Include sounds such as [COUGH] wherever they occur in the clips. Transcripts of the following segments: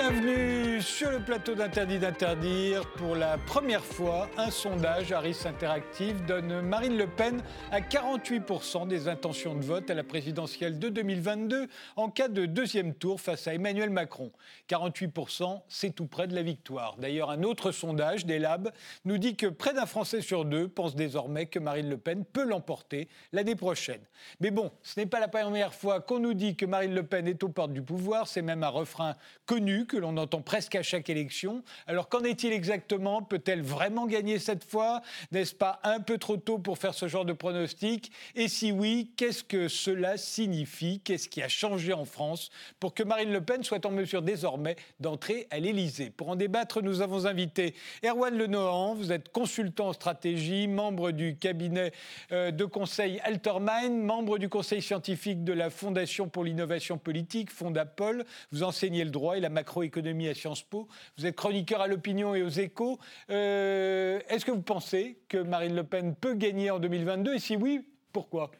Bienvenue sur le plateau d'Interdit d'interdire. Pour la première fois, un sondage Harris Interactive donne Marine Le Pen à 48% des intentions de vote à la présidentielle de 2022 en cas de deuxième tour face à Emmanuel Macron. 48%, c'est tout près de la victoire. D'ailleurs, un autre sondage des Labs nous dit que près d'un Français sur deux pense désormais que Marine Le Pen peut l'emporter l'année prochaine. Mais bon, ce n'est pas la première fois qu'on nous dit que Marine Le Pen est aux portes du pouvoir, c'est même un refrain connu que l'on entend presque à chaque élection. Alors qu'en est-il exactement? Peut-elle vraiment gagner cette fois? N'est-ce pas un peu trop tôt pour faire ce genre de pronostic? Et si oui, qu'est-ce que cela signifie? Qu'est-ce qui a changé en France pour que Marine Le Pen soit en mesure désormais d'entrer à l'Élysée? Pour en débattre, nous avons invité Erwan Lenohan, vous êtes consultant en stratégie, membre du cabinet euh, de conseil Altermine, membre du conseil scientifique de la Fondation pour l'innovation politique, Fondapol. Vous enseignez le droit et la macro macroéconomie à Sciences Vous êtes chroniqueur à l'opinion et aux échos. Euh, est-ce que vous pensez que Marine Le Pen peut gagner en 2022 Et si oui, pourquoi?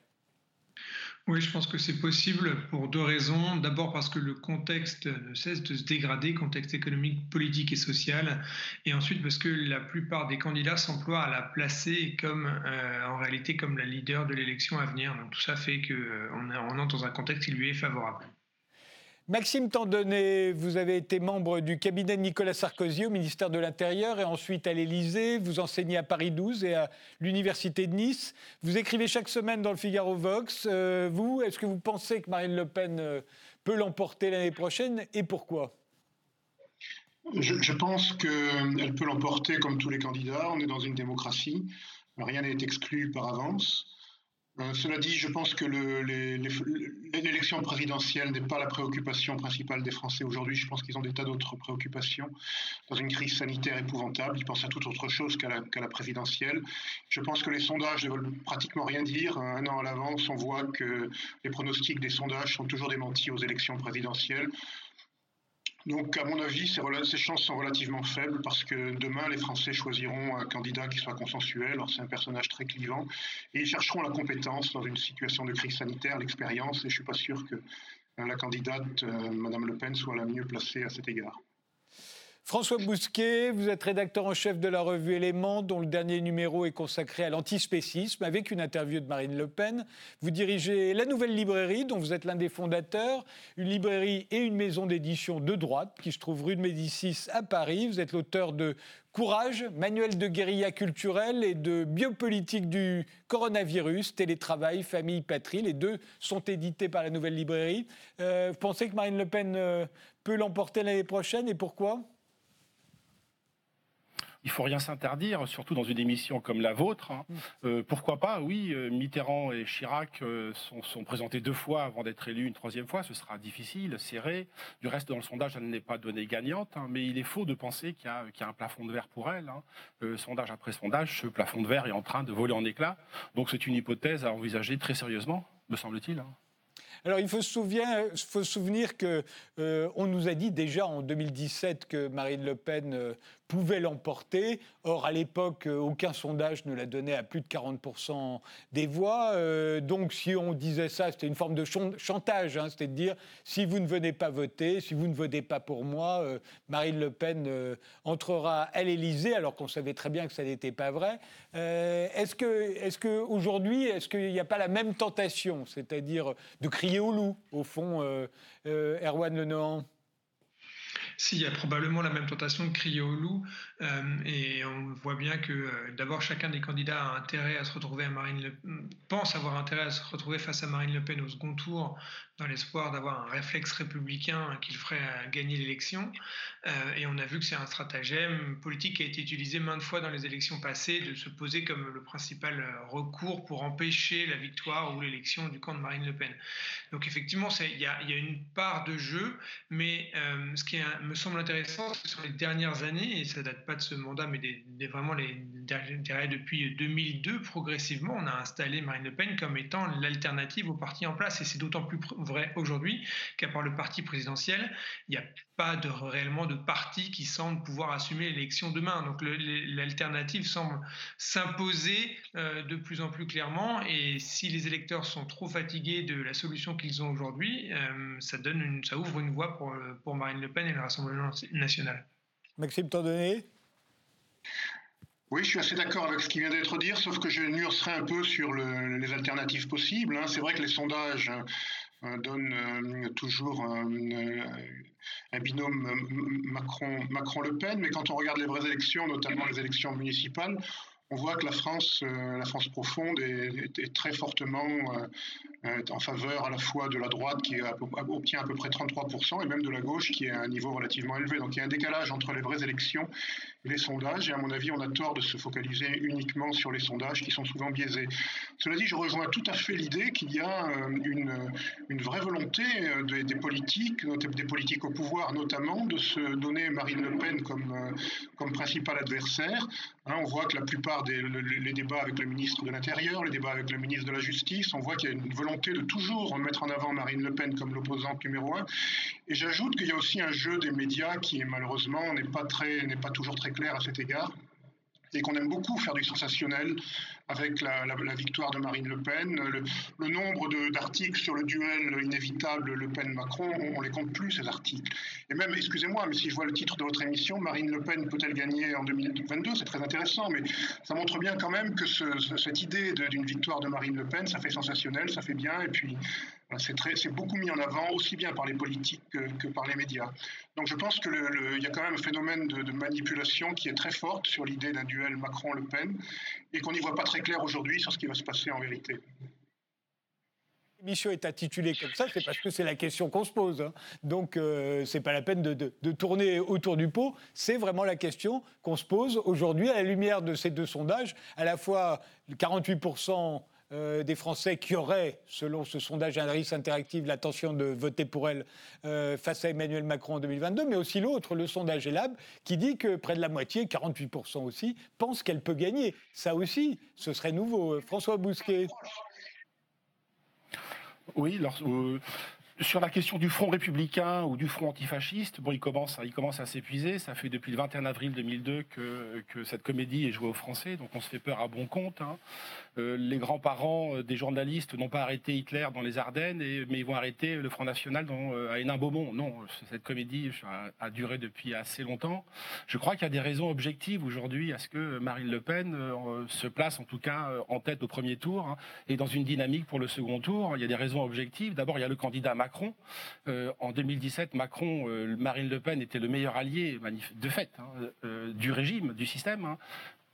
Oui, je pense que c'est possible pour deux raisons. D'abord parce que le contexte ne cesse de se dégrader, contexte économique, politique et social. Et ensuite parce que la plupart des candidats s'emploient à la placer comme, euh, en réalité, comme la leader de l'élection à venir. Donc tout ça fait qu'on euh, entre dans un contexte qui lui est favorable. Maxime Tandonnet, vous avez été membre du cabinet de Nicolas Sarkozy au ministère de l'Intérieur et ensuite à l'Élysée. Vous enseignez à Paris 12 et à l'Université de Nice. Vous écrivez chaque semaine dans le Figaro Vox. Euh, vous, est-ce que vous pensez que Marine Le Pen euh, peut l'emporter l'année prochaine et pourquoi? Je, je pense qu'elle peut l'emporter comme tous les candidats. On est dans une démocratie. Rien n'est exclu par avance. Euh, cela dit, je pense que l'élection présidentielle n'est pas la préoccupation principale des Français aujourd'hui. Je pense qu'ils ont des tas d'autres préoccupations dans une crise sanitaire épouvantable. Ils pensent à toute autre chose qu'à la, présidentielle. Je pense que les sondages ne veulent pratiquement rien dire. Un an à l'avance, on voit que les pronostics des sondages sont toujours démentis aux élections présidentielles. Donc, à mon avis, ces, chances sont relativement faibles parce que demain, les Français choisiront un candidat qui soit consensuel. C'est un personnage très clivant. Et ils chercheront la compétence dans une situation de crise sanitaire, l'expérience. Et je ne suis pas sûr que euh, la candidate, euh, Madame Le Pen, soit la mieux placée à cet égard. François Bousquet, vous êtes rédacteur en chef de la revue Éléments, dont le dernier numéro est consacré à l'antispécisme, avec une interview de Marine Le Pen. Vous dirigez la Nouvelle Librairie, dont vous êtes l'un des fondateurs, une librairie et une maison d'édition de droite qui se trouve rue de Médicis à Paris. Vous êtes l'auteur de Courage, manuel de guérilla culturelle et de biopolitique du coronavirus, télétravail, famille, patrie. Les deux sont édités par la Nouvelle Librairie. Euh, vous pensez que Marine Le Pen euh, peut l'emporter l'année prochaine et pourquoi? Il faut rien s'interdire, surtout dans une émission comme la vôtre. Hein. Mm. Euh, pourquoi pas Oui, euh, Mitterrand et Chirac euh, sont, présentés deux fois avant d'être élus une troisième fois. Ce sera difficile, serré. Du reste, dans le sondage, elle n'est pas donnée gagnante. Hein. mais il est faux de penser qu'il y, a un plafond de verre pour elle. Hein. sondage après sondage, ce plafond de verre est en train de voler en éclats. Donc c'est une hypothèse à envisager très sérieusement, me semble-t-il. Alors il faut se, souvenir qu'on on nous a dit déjà en 2017 que Marine Le Pen pouvait l'emporter. Or, à l'époque, euh, aucun sondage ne la donnait à plus de 40% des voix. Euh, donc, si on disait ça, c'était une forme de chantage. Hein, c'était de dire, si vous ne venez pas voter, si vous ne votez pas pour moi, euh, Marine Le Pen entrera à l'Élysée, alors qu'on savait très bien que ça n'était pas vrai. est-ce que, est-ce qu'aujourd'hui, est-ce qu'il n'y a pas la même tentation, c'est-à-dire de crier au loup, au fond, Erwan Lenohan s'il y a probablement la même tentation de crier au loup, euh, et on voit bien que euh, d'abord chacun des candidats a intérêt à se retrouver à Marine Le pense avoir intérêt à se retrouver face à Marine Le Pen au second tour, dans l'espoir d'avoir un réflexe républicain qui le ferait gagner l'élection. Euh, et on a vu que c'est un stratagème politique qui a été utilisé maintes fois dans les élections passées, de se poser comme le principal recours pour empêcher la victoire ou l'élection du camp de Marine Le Pen. Donc effectivement, il y, a, une part de jeu, mais ce qui me semble intéressant, c'est que sur les dernières années, et ça date pas de ce mandat, mais vraiment depuis 2002, progressivement, on a installé Marine Le Pen comme étant l'alternative au parti en place. Et c'est d'autant plus vrai aujourd'hui qu'à part le parti présidentiel, il n'y a pas de, réellement de parti qui semble pouvoir assumer l'élection demain. Donc l'alternative semble s'imposer euh, de plus en plus clairement. Et si les électeurs sont trop fatigués de la solution qu'ils ont aujourd'hui, euh, ça, donne ça ouvre une voie pour, pour Marine Le Pen et le Rassemblement national. Maxime Tandonnet? Oui, je suis assez d'accord avec ce qui vient d'être dit, sauf que je nuancerai un peu sur les alternatives possibles. Hein. C'est vrai que les sondages euh, donnent euh, toujours euh, un, binôme Macron-Le Pen, mais quand on regarde les vraies élections, notamment les élections municipales, on voit que la France, la France profonde est, très fortement en faveur à la fois de la droite qui obtient à peu près 33% et même de la gauche qui est à un niveau relativement élevé. Donc il y a un décalage entre les vraies élections les sondages. Et à mon avis, on a tort de se focaliser uniquement sur les sondages qui sont souvent biaisés. Cela dit, je rejoins tout à fait l'idée qu'il y a euh, une, une, vraie volonté euh, des, politiques, des politiques au pouvoir notamment, de se donner Marine Le Pen comme, euh, comme principal adversaire. Hein, on voit que la plupart des les débats avec le ministre de l'Intérieur, les débats avec le ministre de la Justice, on voit qu'il y a une volonté de toujours mettre en avant Marine Le Pen comme l'opposante numéro un. Et j'ajoute qu'il y a aussi un jeu des médias qui malheureusement n'est pas n'est pas toujours très clair à cet égard et qu'on aime beaucoup faire du sensationnel avec la, victoire de Marine Le Pen. Le, nombre d'articles sur le duel inévitable Le Pen-Macron, on, ne les compte plus, ces articles. Et même, excusez-moi, mais si je vois le titre de votre émission, Marine Le Pen peut-elle gagner en 2022 C'est très intéressant, mais ça montre bien quand même que cette idée d'une victoire de Marine Le Pen, ça fait sensationnel, ça fait bien, et puis c'est beaucoup mis en avant, aussi bien par les politiques que, par les médias. Donc je pense qu'il y a quand même un phénomène de, manipulation qui est très forte sur l'idée d'un duel Macron-Le Pen et qu'on n'y voit pas très clair aujourd'hui sur ce qui va se passer en vérité. L'émission est intitulée comme ça, c'est parce que c'est la question qu'on se pose. Hein. Donc, euh, ce n'est pas la peine de, tourner autour du pot. C'est vraiment la question qu'on se pose aujourd'hui à la lumière de ces deux sondages. À la fois, 48 euh, des Français qui auraient, selon ce sondage Indice Interactive, l'intention de voter pour elle euh, face à Emmanuel Macron en 2022, mais aussi l'autre, le sondage ELAB, qui dit que près de la moitié, 48% aussi, pensent qu'elle peut gagner. Ça aussi, ce serait nouveau. Euh, François Bousquet. Oui, sur la question du front républicain ou du front antifasciste, bon, il commence, il commence à s'épuiser. Ça fait depuis le 21 avril 2002 que, que cette comédie est jouée aux Français, donc on se fait peur à bon compte. Hein. Euh, les grands-parents euh, des journalistes n'ont pas arrêté Hitler dans les Ardennes, mais ils vont arrêter le Front National dans, euh, à Hénin-Beaumont. Non, cette comédie a, duré depuis assez longtemps. Je crois qu'il y a des raisons objectives aujourd'hui à ce que Marine Le Pen se place en tout cas en tête au premier tour hein, et dans une dynamique pour le second tour. Il y a des raisons objectives. D'abord, il y a le candidat Macron. En 2017, Macron, Marine Le Pen était le meilleur allié de fait hein, du régime, du système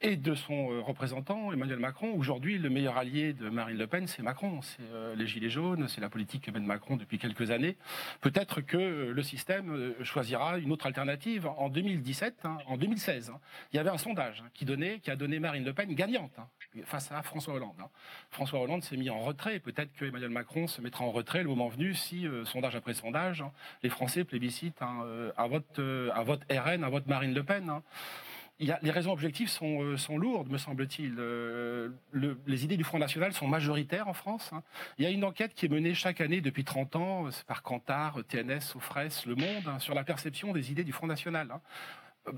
et de son euh, représentant, Emmanuel Macron. Aujourd'hui, le meilleur allié de Marine Le Pen, c'est Macron. C'est euh, les Gilets jaunes, c'est la politique que mène Macron depuis quelques années. Peut-être que euh, le système choisira une autre alternative. En 2017, hein, en 2016, hein, il y avait un sondage hein, qui, donnait, qui a donné Marine Le Pen gagnante face à François Hollande. François Hollande s'est mis en retrait. Peut-être que Emmanuel Macron se mettra en retrait le moment venu si, sondage après sondage, les Français plébiscitent un, un vote RN, un vote Marine Le Pen les raisons objectives sont, euh, lourdes, me semble-t-il. Euh, les idées du Front National sont majoritaires en France. Hein. Il y a une enquête qui est menée chaque année depuis 30 ans par Kantar, TNS, Ofres, Le Monde, hein, sur la perception des idées du Front National. Hein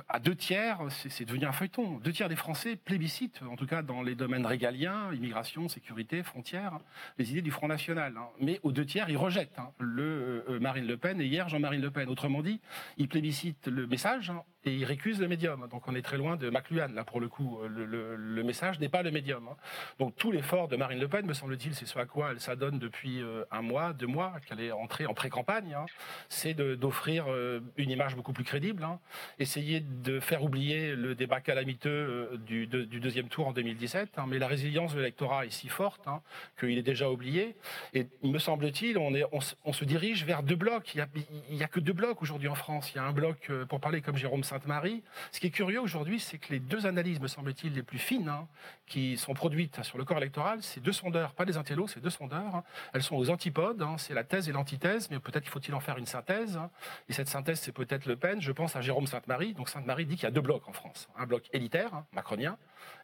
à deux tiers, c'est devenu un feuilleton. Deux tiers des Français plébiscitent, en tout cas dans les domaines régaliens, immigration, sécurité, frontières, les idées du Front National. Mais aux deux tiers, ils rejettent euh, euh, Marine Le Pen et hier Jean-Marie Le Pen. Autrement dit, ils plébiscitent le message et ils récusent le médium. Donc on est très loin de McLuhan, là pour le coup. Le, le, message n'est pas le médium. Donc tout l'effort de Marine Le Pen, me semble-t-il, c'est ce à quoi elle s'adonne depuis euh, un mois, deux mois, qu'elle est entrée en pré-campagne, c'est d'offrir une image beaucoup plus crédible, essayer de faire oublier le débat calamiteux euh, du, deuxième tour en 2017, hein, mais la résilience de l'électorat est si forte hein, qu'il est déjà oublié. Et me semble-t-il, on, se dirige vers deux blocs. Il n'y a, a, que deux blocs aujourd'hui en France. Il y a un bloc, euh, pour parler comme Jérôme Sainte-Marie. Ce qui est curieux aujourd'hui, c'est que les deux analyses, me semble-t-il, les plus fines, hein, qui sont produites sur le corps électoral, c'est deux sondeurs, pas des intellos, c'est deux sondeurs. Elles sont aux antipodes, c'est la thèse et l'antithèse, mais peut-être faut-il en faire une synthèse. Et cette synthèse, c'est peut-être Le Pen. Je pense à Jérôme Sainte-Marie, donc Sainte-Marie dit qu'il y a deux blocs en France. Un bloc élitaire, hein, macronien,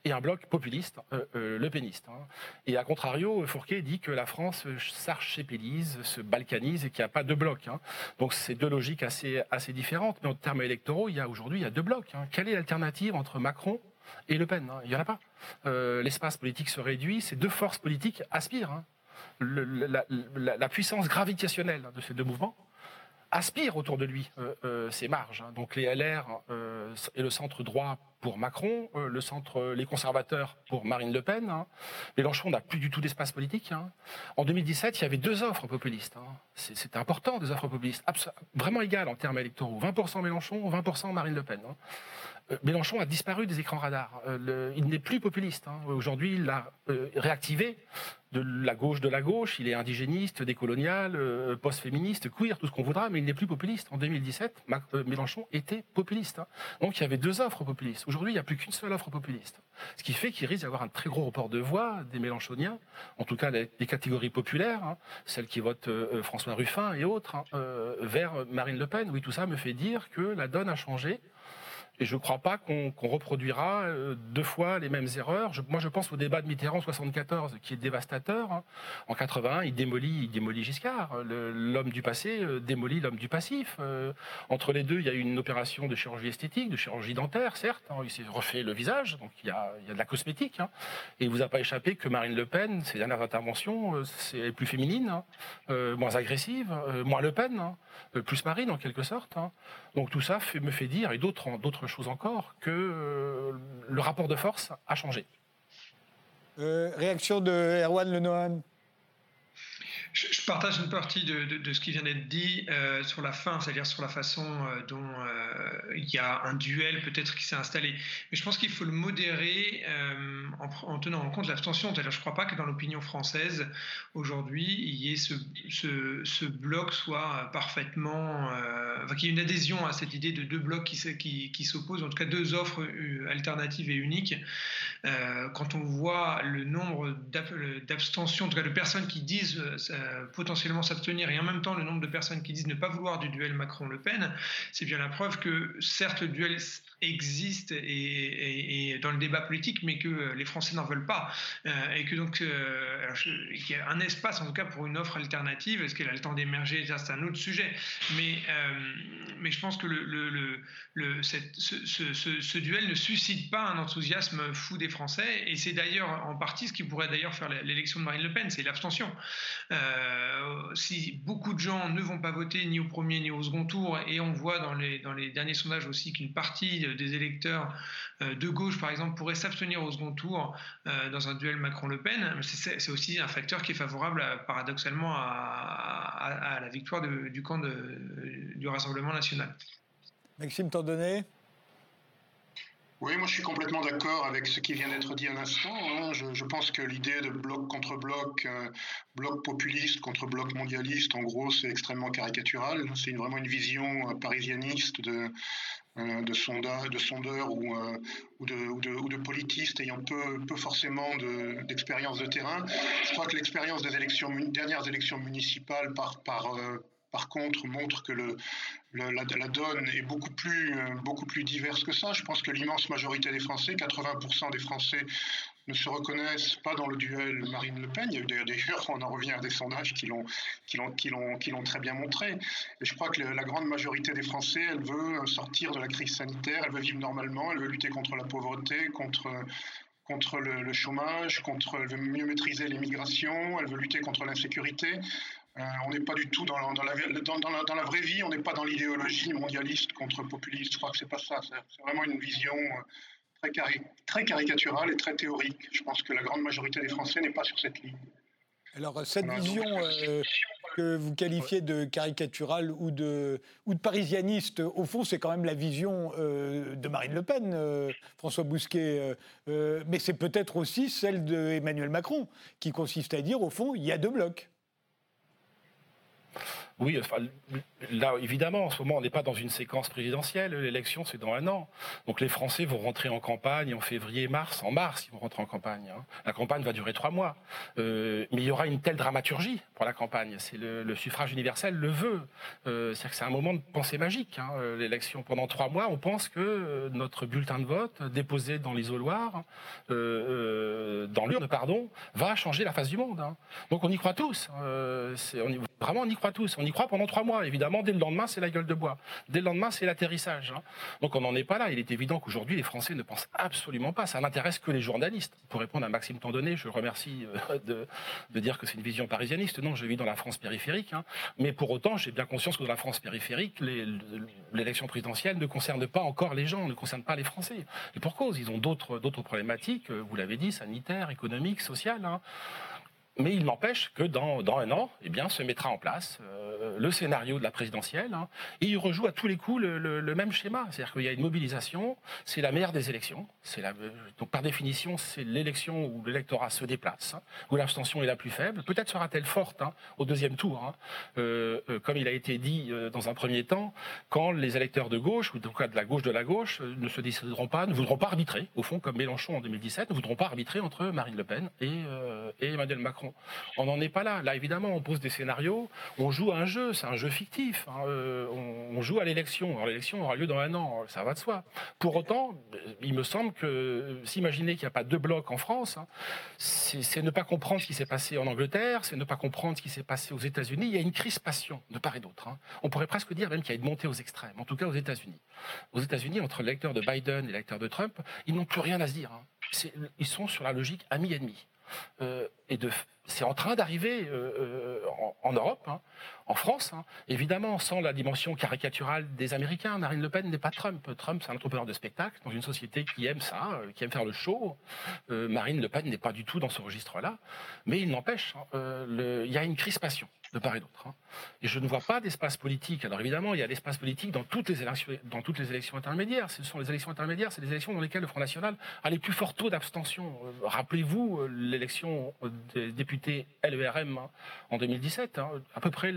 et un bloc populiste, euh, euh, le péniste. Hein. Et à contrario, Fourquet dit que la France s'archépélise, se balkanise et qu'il n'y a pas de. Hein. Donc c'est deux logiques assez, assez différentes. Mais en termes électoraux, il y a aujourd'hui il y a deux blocs. Quelle est l'alternative entre Macron et Le Pen Il n'y en a pas. Euh, l'espace politique se réduit. Ces deux forces politiques aspirent. la, puissance gravitationnelle de ces deux mouvements aspire autour de lui ses marges. Hein. Donc les LR et le centre droit pour Macron, le centre, les conservateurs pour Marine Le Pen. Hein. Mélenchon n'a plus du tout d'espace politique. Hein. En 2017, il y avait deux offres populistes. C'était important, des offres populistes, vraiment égales en termes électoraux. 20% Mélenchon, 20% Marine Le Pen. Euh, Mélenchon a disparu des écrans radars. Euh, il n'est plus populiste. Hein. Aujourd'hui, il a euh, réactivé de la gauche de la gauche. Il est indigéniste, décolonial, post-féministe, queer, tout ce qu'on voudra, mais il n'est plus populiste. En 2017, Mélenchon était populiste. Hein. Donc il y avait deux offres populistes. Aujourd'hui, il n'y a plus qu'une seule offre populiste. Ce qui fait qu'il risque d'y avoir un très gros report de voix des Mélenchoniens, en tout cas des catégories populaires, hein, celles qui votent François Ruffin et autres, vers Marine Le Pen. Oui, tout ça me fait dire que la donne a changé et je ne crois pas qu'on reproduira euh, deux fois les mêmes erreurs. moi, je pense au débat de Mitterrand 74, qui est dévastateur. Hein. En 81, il démolit, il démolit Giscard. L'homme du passé euh, démolit l'homme du passif. Euh, entre les deux, il y a eu une opération de chirurgie esthétique, de chirurgie dentaire, certes. Hein. il s'est refait le visage, donc il y a, de la cosmétique. Hein. Et il vous a pas échappé que Marine Le Pen, ses dernières interventions, c'est plus féminine, moins agressive, moins Le Pen, plus Marine en quelque sorte. Donc tout ça me fait dire, et d'autres chose encore, que euh, le rapport de force a changé. Euh, réaction de Erwan Lenohan je, partage une partie de, ce qui vient d'être dit euh, sur la fin, c'est-à-dire sur la façon euh, dont euh, il y a un duel peut-être qui s'est installé. Mais je pense qu'il faut le modérer en, tenant en compte l'abstention. Je ne crois pas que dans l'opinion française aujourd'hui, il y ait ce, ce, bloc soit parfaitement, enfin, qu'il y ait une adhésion à cette idée de deux blocs qui, qui s'opposent, en tout cas deux offres alternatives et uniques. Quand on voit le nombre d'abstentions, en tout cas de personnes qui disent euh, potentiellement s'abstenir et en même temps le nombre de personnes qui disent ne pas vouloir du duel Macron-Le Pen, c'est bien la preuve que certes le duel existe et, dans le débat politique, mais que les Français n'en veulent pas. Euh, et que donc, euh, il y a un espace en tout cas pour une offre alternative. Est-ce qu'elle a le temps d'émerger? C'est un autre sujet. Mais, mais je pense que le, le, le, cette, ce, ce, ce, duel ne suscite pas un enthousiasme fou des Français. Et c'est d'ailleurs en partie ce qui pourrait d'ailleurs faire l'élection de Marine Le Pen, c'est l'abstention. Euh, si beaucoup de gens ne vont pas voter ni au premier ni au second tour, et on voit dans les, dans les derniers sondages aussi qu'une partie des électeurs euh, de gauche, par exemple, pourrait s'abstenir au second tour euh, dans un duel Macron-Le Pen, c'est aussi un facteur qui est favorable, paradoxalement, à, la victoire du camp du Rassemblement national. Maxime Tandonnet oui, moi je suis complètement d'accord avec ce qui vient d'être dit à l'instant. Hein. Je, pense que l'idée de bloc contre bloc, euh, bloc populiste contre bloc mondialiste, en gros, c'est extrêmement caricatural. C'est vraiment une vision euh, parisianiste de, euh, de, sonda, de sondeurs ou, ou, de, politistes ayant peu, forcément d'expérience de, terrain. Je crois que l'expérience des dernières élections municipales par, par contre, montre que la, donne est euh, beaucoup plus diverse que ça. Je pense que l'immense majorité des Français, 80% des Français, ne se reconnaissent pas dans le duel Marine Le Pen. Il y a eu d'ailleurs, [LAUGHS] on en revient à des sondages qui l'ont, qui l'ont, qui l'ont, très bien montré. Et je crois que la grande majorité des Français, elle veut sortir de la crise sanitaire, elle veut vivre normalement, elle veut lutter contre la pauvreté, contre contre le, chômage, contre, elle veut mieux maîtriser l'immigration, elle veut lutter contre l'insécurité. Euh, on n'est pas du tout dans, dans, la, dans, la, vraie vie, on n'est pas dans l'idéologie mondialiste contre populiste. Je crois que c'est pas ça. C'est vraiment une vision euh, très, très caricaturale et très théorique. Je pense que la grande majorité des Français n'est pas sur cette ligne. Alors cette vision euh, que vous qualifiez de caricaturale ou de, ou de parisianiste, au fond, c'est quand même la vision de Marine Le Pen, François Bousquet. mais c'est peut-être aussi celle d'Emmanuel Macron, qui consiste à dire, au fond, il y a deux blocs. Oui, là, évidemment, en ce moment, on n'est pas dans une séquence présidentielle. L'élection, c'est dans un an. Donc les Français vont rentrer en campagne en février, mars. En mars, ils vont rentrer en campagne. Hein. La campagne va durer trois mois. Euh, mais il y aura une telle dramaturgie pour la campagne. C'est le, suffrage universel le veut. Euh, c'est que c'est un moment de pensée magique. Hein. Euh, l'élection, pendant trois mois, on pense que notre bulletin de vote, déposé dans l'isoloir, dans l'urne, pardon, va changer la face du monde. Hein. Donc on y croit tous. vraiment, on y croit tous y croit pendant trois mois. Évidemment, dès le lendemain, c'est la gueule de bois. Dès le lendemain, c'est l'atterrissage. Hein. Donc on n'en est pas là. Il est évident qu'aujourd'hui, les Français ne pensent absolument pas. Ça n'intéresse que les journalistes. Pour répondre à Maxime Tandonnet, je remercie euh, de, de dire que c'est une vision parisianiste. Non, je vis dans la France périphérique. Hein. Mais pour autant, j'ai bien conscience que dans la France périphérique, l'élection présidentielle ne concerne pas encore les gens, ne concerne pas les Français. Et pour cause, ils ont d'autres problématiques, euh, vous l'avez dit, sanitaires, économiques, sociales. Hein. Mais il n'empêche que dans, un an, eh bien, se mettra en place euh, le scénario de la présidentielle. Hein, et il rejoue à tous les coups le, même schéma. C'est-à-dire qu'il y a une mobilisation, c'est la meilleure des élections. La, donc par définition, c'est l'élection où l'électorat se déplace, hein, où l'abstention est la plus faible. Peut-être sera-t-elle forte hein, au deuxième tour, euh, euh, comme il a été dit dans un premier temps, quand les électeurs de gauche, ou en tout cas de la gauche de la gauche, ne se décideront pas, ne voudront pas arbitrer, au fond, comme Mélenchon en 2017, ne voudront pas arbitrer entre Marine Le Pen et Emmanuel Macron. On n'en est pas là. Là, évidemment, on pose des scénarios, on joue à un jeu, c'est un jeu fictif. Hein. Euh, on, joue à l'élection. L'élection aura lieu dans un an, ça va de soi. Pour autant, il me semble que s'imaginer qu'il n'y a pas deux blocs en France, hein, c'est ne pas comprendre ce qui s'est passé en Angleterre, c'est ne pas comprendre ce qui s'est passé aux États-Unis. Il y a une crispation de part et d'autre. Hein. On pourrait presque dire même qu'il y a une montée aux extrêmes, en tout cas aux États-Unis. Aux États-Unis, entre l'électeur de Biden et l'électeur de Trump, ils n'ont plus rien à se dire. Ils sont sur la logique ami-ennemi. Euh, et c'est en train d'arriver euh, euh, en, Europe, hein, en France, hein. évidemment, sans la dimension caricaturale des Américains. Marine Le Pen n'est pas Trump. Trump, c'est un entrepreneur de spectacle dans une société qui aime ça, qui aime faire le show. Marine Le Pen n'est pas du tout dans ce registre-là. Mais il n'empêche, hein, il y a une crispation de part et d'autre. Hein. Et je ne vois pas d'espace politique. Alors évidemment, il y a l'espace politique dans toutes les élections, dans toutes les élections intermédiaires. Ce sont les élections intermédiaires, c'est les élections dans lesquelles le Front National a les plus forts taux d'abstention. Euh, rappelez-vous euh, l'élection des députés LERM hein, en 2017. Hein. à peu près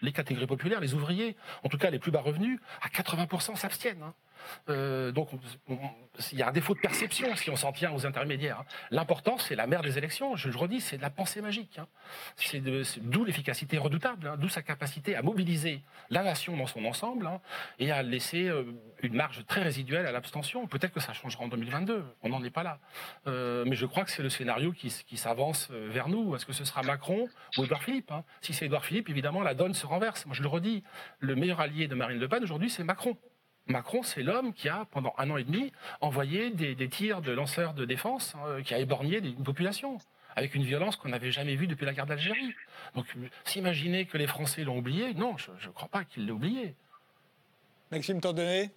les catégories populaires, les ouvriers, en tout cas les plus bas revenus, à 80% s'abstiennent. Euh, donc, il y a un défaut de perception si on s'en tient aux intermédiaires. Hein. L'important, c'est la mère des élections. Je le redis, c'est de la pensée magique. Hein. C'est d'où l'efficacité redoutable, hein. d'où sa capacité à mobiliser la nation dans son ensemble et à laisser euh, une marge très résiduelle à l'abstention. Peut-être que ça changera en 2022. On n'en est pas là. Euh, mais je crois que c'est le scénario qui, qui s'avance vers nous. Est-ce que ce sera Macron ou Edouard Philippe Si c'est Edouard Philippe, évidemment, la donne se renverse. Moi, je le redis, le meilleur allié de Marine Le Pen aujourd'hui, c'est Macron. Macron, c'est l'homme qui a, pendant un an et demi, envoyé des, tirs de lanceurs de défense, hein, qui a éborgné une population, avec une violence qu'on n'avait jamais vue depuis la guerre d'Algérie. Donc, s'imaginer que les Français l'ont oublié, non, je ne crois pas qu'ils l'aient oublié. Maxime Tordonnet?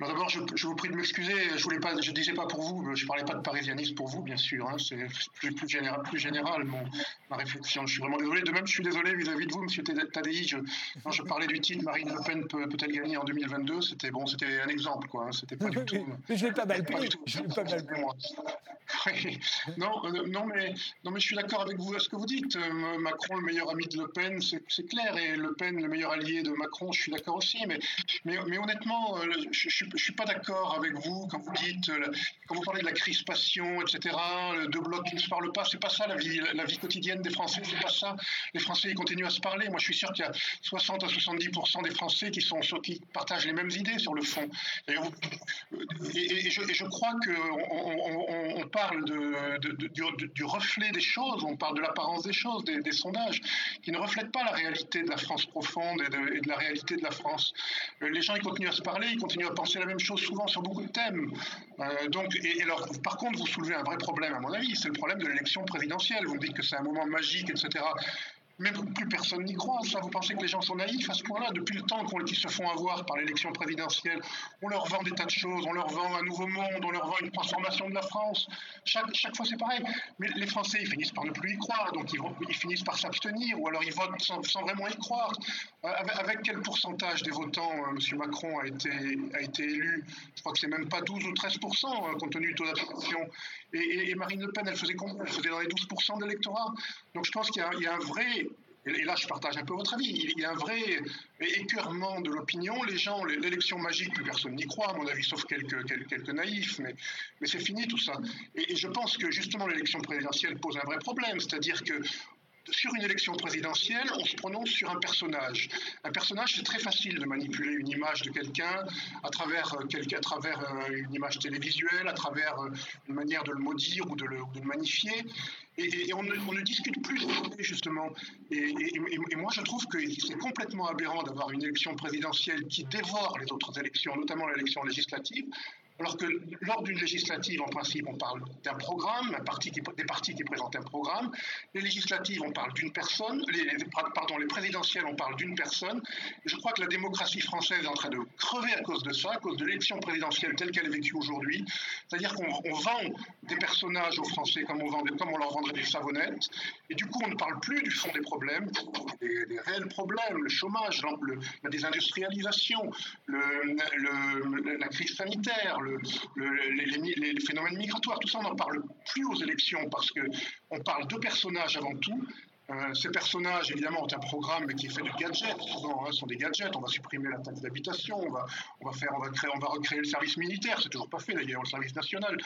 D'abord, je, vous prie de m'excuser. Je voulais pas, je disais pas pour vous, je parlais pas de parisianisme pour vous, bien sûr. Hein, c'est plus, plus, général, plus général mon, ma réflexion. Je suis vraiment désolé. De même, je suis désolé vis-à-vis de vous, Monsieur Tadei. Je, quand je parlais du titre Marine Le Pen peut-elle gagner en 2022, c'était bon, c'était un exemple, quoi. Hein, c'était pas [LAUGHS] du tout. Mais je l'ai pas mal pris. Je l'ai pas mal pris. [LAUGHS] non, euh, non, mais non, mais je suis d'accord avec vous à ce que vous dites. Euh, Macron, le meilleur ami de Le Pen, c'est clair, et Le Pen, le meilleur allié de Macron, je suis d'accord aussi. Mais, mais, honnêtement, euh, je, ne suis pas d'accord avec vous quand vous dites, quand vous parlez de la crispation, etc., deux blocs qui ne se parlent pas. C'est pas ça la vie, la vie quotidienne des Français. C'est pas ça. Les Français ils continuent à se parler. Moi, je suis sûr qu'il y a 60 à 70% des Français qui sont qui partagent les mêmes idées sur le fond. Et, je, crois que on, parle du, reflet des choses. On parle de l'apparence des choses, des, sondages qui ne reflètent pas la réalité de la France profonde et de, la réalité de la France. Euh, les gens ils continuent à se parler, ils continuent à penser la même chose souvent sur beaucoup de thèmes. Euh, par contre, vous soulevez un vrai problème, à mon avis, c'est le problème de l'élection présidentielle. Vous me dites que c'est un moment magique, etc. Même plus personne n'y croit. Ça, vous pensez que les gens sont naïfs à ce point-là Depuis le temps qu'ils se font avoir par l'élection présidentielle, on leur vend des tas de choses, on leur vend un nouveau monde, on leur vend une transformation de la France. Chaque, chaque fois, c'est pareil. Mais les Français, ils finissent par ne plus y croire, donc ils, ils finissent par s'abstenir, ou alors ils votent sans, vraiment y croire. Euh, avec, quel pourcentage des votants euh, M. Macron a été, a été élu? Je crois que c'est même pas 12 ou 13% euh, compte tenu du taux d'abstention. Et, Marine Le Pen, elle faisait Elle faisait dans les 12% d'électorat. Donc je pense qu'il y, a un vrai et là je partage un peu votre avis, il y a un vrai écœurement de l'opinion. Les gens, l'élection magique, plus personne n'y croit, à mon avis, sauf quelques, naïfs, mais, c'est fini tout ça. Et, je pense que justement l'élection présidentielle pose un vrai problème, c'est-à-dire que sur une élection présidentielle, on se prononce sur un personnage. Un personnage, c'est très facile de manipuler une image de quelqu'un à travers, euh, euh, une image télévisuelle, à travers une manière de le maudire ou de le, magnifier. Et, on, ne, discute plus justement. Et, moi, je trouve que c'est complètement aberrant d'avoir une élection présidentielle qui dévore les autres élections, notamment l'élection législative, alors que lors d'une législative, en principe, on parle d'un programme, parti qui, des partis qui présentent un programme. Les législatives, on parle d'une personne. Les, pardon, les présidentielles, on parle d'une personne. je crois que la démocratie française est en train de crever à cause de ça, à cause de l'élection présidentielle telle qu'elle est vécue aujourd'hui. C'est-à-dire qu'on vend des personnages aux Français comme on, vend, comme on leur vendrait des savonnettes. Et du coup, on ne parle plus du fond des problèmes, des, réels problèmes, le chômage, la désindustrialisation, la crise sanitaire, les, phénomènes migratoires, tout ça, on n'en parle plus aux élections parce qu'on parle de personnages avant tout. Euh, ces personnages, évidemment, ont un programme qui est fait de gadgets. Souvent, hein, sont des gadgets. On va supprimer la taxe d'habitation, on va, on va faire, on va créer, on va recréer le service militaire. C'est toujours pas fait d'ailleurs, le service national.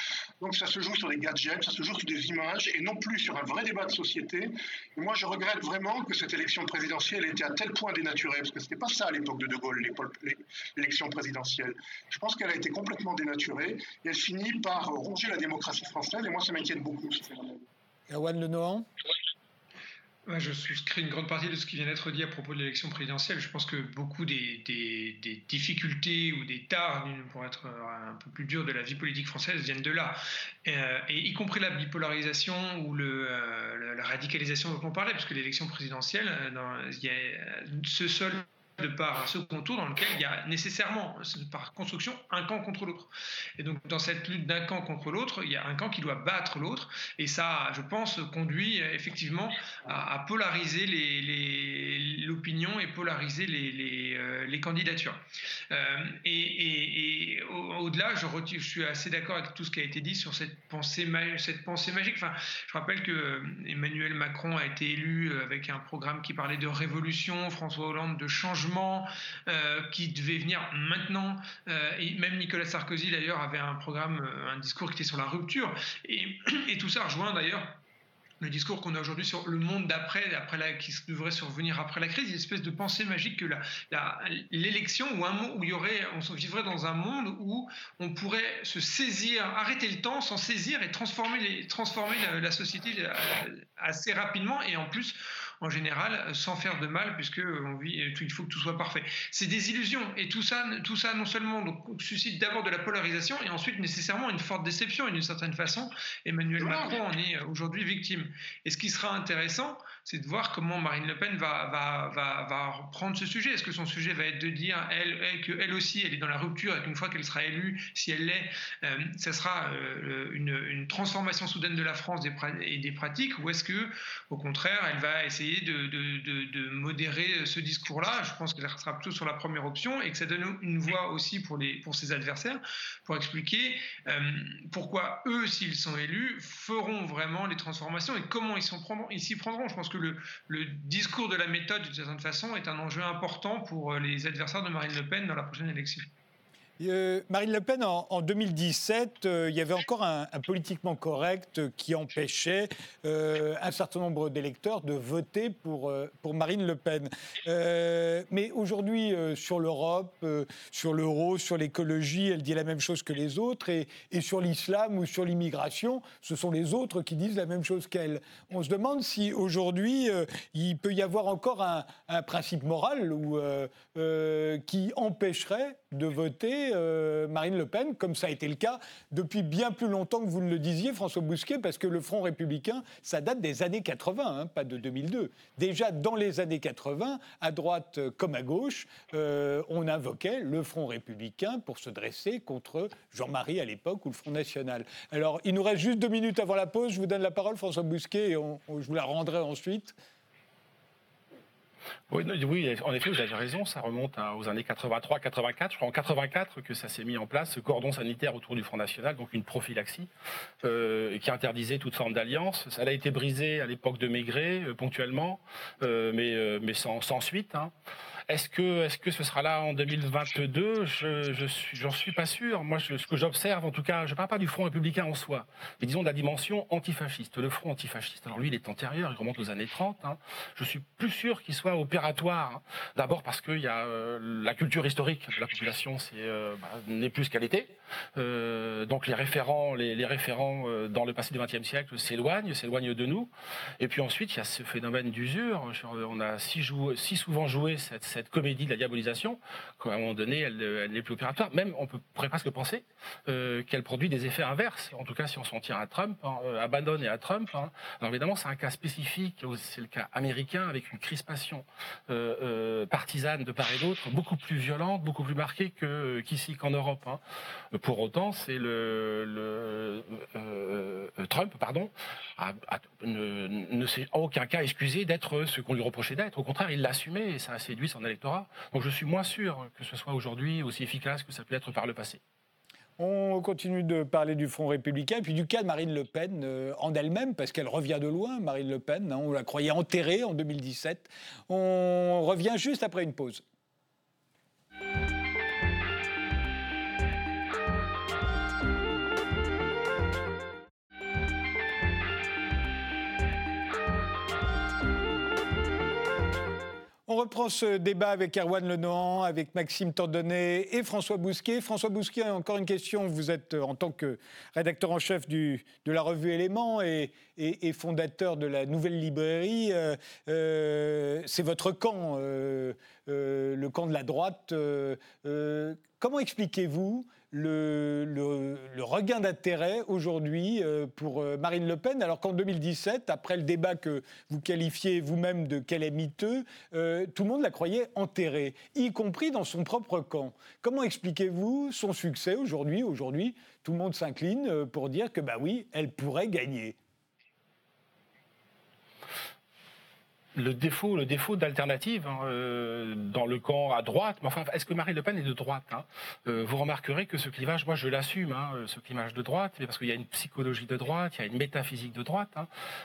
Donc, ça se joue sur des gadgets, ça se joue sur des images et non plus sur un vrai débat de société. Moi, je regrette vraiment que cette élection présidentielle ait été à tel point dénaturée, parce que c'était pas ça à l'époque de De Gaulle, l'élection présidentielle. Je pense qu'elle a été complètement dénaturée et elle finit par ronger la démocratie française. Et moi, ça m'inquiète beaucoup. Erwan Lenohan je souscris une grande partie de ce qui vient d'être dit à propos de l'élection présidentielle. Je pense que beaucoup des, difficultés ou des tares, pour être un peu plus dur, de la vie politique française viennent de là. Euh, et y compris la bipolarisation ou euh, la radicalisation dont on parlait, parce que l'élection présidentielle, euh, dans, y a ce seul de par un second tour dans lequel il y a nécessairement, par construction, un camp contre l'autre. Et donc, dans cette lutte d'un camp contre l'autre, il y a un camp qui doit battre l'autre. Et ça, je pense, conduit effectivement à, polariser l'opinion et polariser les, euh, candidatures. Euh, et, au-delà, je, suis assez d'accord avec tout ce qui a été dit sur cette pensée, magique. Je rappelle que Emmanuel Macron a été élu avec un programme qui parlait de révolution, François Hollande de changement euh, qui devait venir maintenant. Euh, et même Nicolas Sarkozy, d'ailleurs, avait un programme, euh, un discours qui était sur la rupture. Et, [CLEARS THROAT] tout ça rejoint d'ailleurs le discours qu'on a aujourd'hui sur le monde d'après, après la, qui devrait survenir après la crise, une espèce de pensée magique que l'élection ou un monde où il y aurait, on vivrait dans un monde où on pourrait se saisir, arrêter le temps, s'en saisir et transformer, les, transformer la, société assez rapidement et en plus en général, sans faire de mal, puisque on vit, il faut que tout soit parfait. C'est des illusions, et tout ça, tout ça non seulement donc, suscite d'abord de la polarisation, et ensuite nécessairement une forte déception, et d'une certaine façon, Emmanuel Macron en est aujourd'hui victime. Et ce qui sera intéressant, c'est de voir comment Marine Le Pen va, va, reprendre ce sujet. Est-ce que son sujet va être de dire elle, elle qu'elle aussi, elle est dans la rupture et qu'une fois qu'elle sera élue, si elle l'est, euh, sera euh, une, transformation soudaine de la France et des pratiques Ou est-ce que, au contraire, elle va essayer de, modérer ce discours-là? Je pense que ça sera plutôt sur la première option et que ça donne une voix aussi pour ses adversaires pour expliquer euh, pourquoi eux, s'ils sont élus, feront vraiment les transformations et comment ils s'y prendront. Je pense que le, discours de la méthode, d'une certaine façon, est un enjeu important pour euh, les adversaires de Marine Le Pen dans la prochaine élection. Euh, Marine Le Pen, en, 2017, euh, il y avait encore un, politiquement correct qui empêchait euh, un certain nombre d'électeurs de voter pour, Marine Le Pen. mais aujourd'hui, sur l'Europe, sur l'euro, sur l'écologie, elle dit la même chose que les autres. Et, et sur l'islam ou sur l'immigration, ce sont les autres qui disent la même chose qu'elle. On se demande si aujourd'hui, il peut y avoir encore un, un principe moral ou, qui empêcherait de voter euh, Marine Le Pen, comme ça a été le cas depuis bien plus longtemps que vous ne le disiez, François Bousquet, parce que le Front républicain, ça date des années 80, hein, pas de 2002. Déjà dans les années 80, à droite comme à gauche, euh, on invoquait le Front républicain pour se dresser contre Jean-Marie à l'époque ou le Front national. Alors, il nous reste juste deux minutes avant la pause. Je vous donne la parole, François Bousquet, et je vous la rendrai ensuite. Oui, en effet, vous avez raison, ça remonte aux années 83-84. Je crois en 84 que ça s'est mis en place, ce cordon sanitaire autour du Front National, donc une prophylaxie, euh, qui interdisait toute forme d'alliance. Ça a été brisé à l'époque de Maigret, euh, ponctuellement, euh, mais, sans suite. Hein. Est-ce que, est que ce sera là en 2022 Je j'en suis, suis pas sûr. Moi, ce que j'observe, en tout cas, je parle pas du Front républicain en soi, mais disons de la dimension antifasciste, le Front antifasciste. Alors lui, il est antérieur, il remonte aux années 30. Hein. Je suis plus sûr qu'il soit opératoire. Hein. D'abord parce qu'il y a euh, la culture historique de la population euh, bah, n'est plus qu'elle était. Euh, donc les référents, les, référents dans le passé du XXe siècle s'éloignent, s'éloignent de nous. Et puis ensuite, il y a ce phénomène d'usure. On a si, souvent joué cette, comédie de la diabolisation qu'à un moment donné, elle, n'est plus opératoire. Même, on peut, pourrait presque penser euh, qu'elle produit des effets inverses. En tout cas, si on s'en tient à Trump, hein, euh, à Bannon et à Trump. Hein. Évidemment, c'est un cas spécifique. C'est le cas américain avec une crispation euh, partisane de part et d'autre, beaucoup plus violente, beaucoup plus marquée qu'ici, qu'en Europe. Hein. Pour autant, c'est le, le Trump, pardon, ne, s'est en aucun cas excusé d'être ce qu'on lui reprochait d'être. Au contraire, il l'a assumé et ça a séduit son électorat. Donc je suis moins sûr que ce soit aujourd'hui aussi efficace que ça peut être par le passé. On continue de parler du Front républicain puis du cas de Marine Le Pen euh, en elle-même, parce qu'elle revient de loin, Marine Le Pen. Hein, on la croyait enterrée en 2017. On revient juste après une pause. On reprend ce débat avec Erwan Lenohan, avec Maxime Tordonnet et François Bousquet. François Bousquet, encore une question. Vous êtes, euh, en tant que rédacteur en chef de la revue Éléments et, fondateur de la nouvelle librairie, euh, euh, c'est votre camp, le camp de la droite. Comment expliquez-vous le, regain d'intérêt aujourd'hui euh, pour euh, Marine Le Pen, alors qu'en 2017, après le débat que vous qualifiez vous-même de calamiteux, euh, tout le monde la croyait enterrée, y compris dans son propre camp? Comment expliquez-vous son succès aujourd'hui? Aujourd'hui, tout le monde s'incline pour dire que, bah oui, elle pourrait gagner. Le défaut, le défaut d'alternative hein, euh, dans le camp à droite. Mais enfin, est-ce que Marine Le Pen est de droite hein? Euh, Vous remarquerez que ce clivage, moi je l'assume, hein, ce clivage de droite, parce qu'il y a une psychologie de droite, il y a une métaphysique de droite.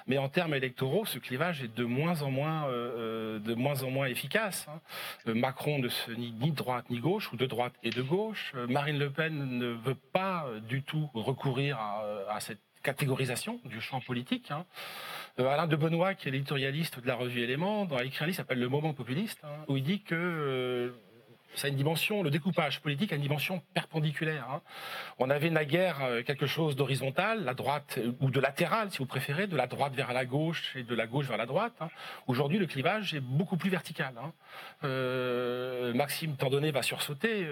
mais en termes électoraux, ce clivage est de moins en moins, euh, de moins en moins efficace. Macron ne se nie ni de droite ni gauche, ou de droite et de gauche. Marine Le Pen ne veut pas du tout recourir à, à cette catégorisation du champ politique. Hein. Euh, Alain de Benoît, qui est l'éditorialiste de la revue Éléments, dans écrit un livre s'appelle Le Moment populiste, hein, où il dit que euh, ça a une dimension, le découpage politique a une dimension perpendiculaire. Hein. On avait naguère euh, quelque chose d'horizontal, la droite, euh, ou de latéral si vous préférez, de la droite vers la gauche et de la gauche vers la droite. Hein. Aujourd'hui, le clivage est beaucoup plus vertical. Hein. Euh, Maxime Tandonnet va sursauter,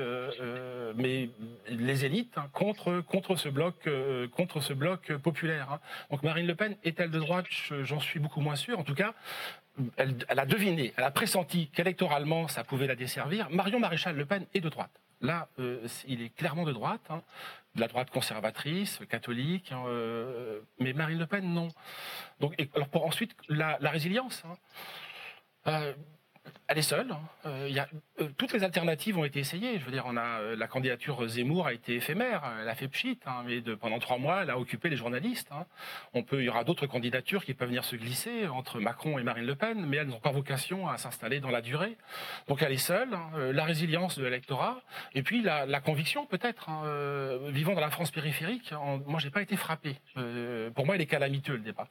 mais les élites contre, contre, ce bloc, contre ce bloc populaire. Donc Marine Le Pen est-elle de droite? J'en suis beaucoup moins sûr. En tout cas, elle, a deviné, elle a pressenti qu'électoralement, ça pouvait la desservir. Marion Maréchal Le Pen est de droite. Là, euh, il est clairement de droite, hein. de la droite conservatrice, catholique, hein, euh, mais Marine Le Pen, non. Donc, alors pour ensuite, la, résilience. Hein. Euh, elle est seule. Hein. Euh, euh, toutes les alternatives ont été essayées. Je veux dire, on a euh, la candidature Zemmour a été éphémère. Elle a fait pchit, hein, mais pendant trois mois, elle a occupé les journalistes. Hein. On peut, il y aura d'autres candidatures qui peuvent venir se glisser entre Macron et Marine Le Pen, mais elles n'ont pas vocation à s'installer dans la durée. Donc elle est seule. la résilience de l'électorat, et puis la, la conviction peut-être. vivant dans la France périphérique, en, moi j'ai pas été frappé. pour moi, il est calamiteux le débat.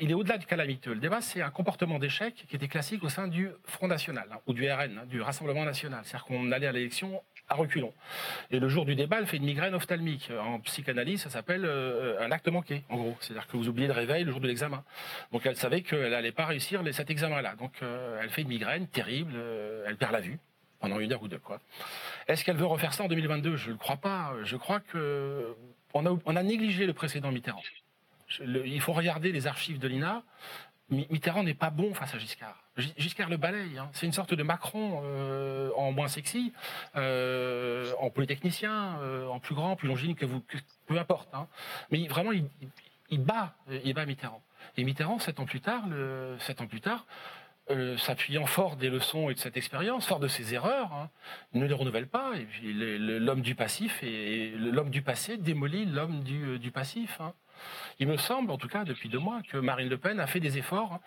il est au-delà du calamiteux. Le débat, c'est un comportement d'échec qui était classique au sein du Front hein, ou du RN, hein, du Rassemblement national. C'est-à-dire qu'on allait à l'élection à reculons. Et le jour du débat, elle fait une migraine ophtalmique. En psychanalyse, ça s'appelle euh, un acte manqué, en gros. C'est-à-dire que vous oubliez le réveil le jour de l'examen. Donc elle savait qu'elle n'allait pas réussir cet examen-là. Donc euh, elle fait une migraine terrible, euh, elle perd la vue pendant une heure ou deux. Quoi. Est-ce qu'elle veut refaire ça en 2022 Je ne le crois pas. Je crois que on a négligé le précédent Mitterrand. il faut regarder les archives de l'INA. Mitterrand n'est pas bon face à Giscard. Giscard le balaye. Hein. C'est une sorte de Macron euh, en moins sexy, euh, en polytechnicien, euh, en plus grand, plus longiligne que vous, peu importe. Hein. Mais vraiment, il, bat, il bat Mitterrand. Et Mitterrand, sept ans plus tard, sept ans plus tard, s'appuyant fort des leçons et de cette expérience, fort de ses erreurs, hein, ne les renouvelle pas. Et puis l'homme du passif et l'homme du passé démolit l'homme du, passif. Il me semble, en tout cas depuis deux mois, que Marine Le Pen a fait des efforts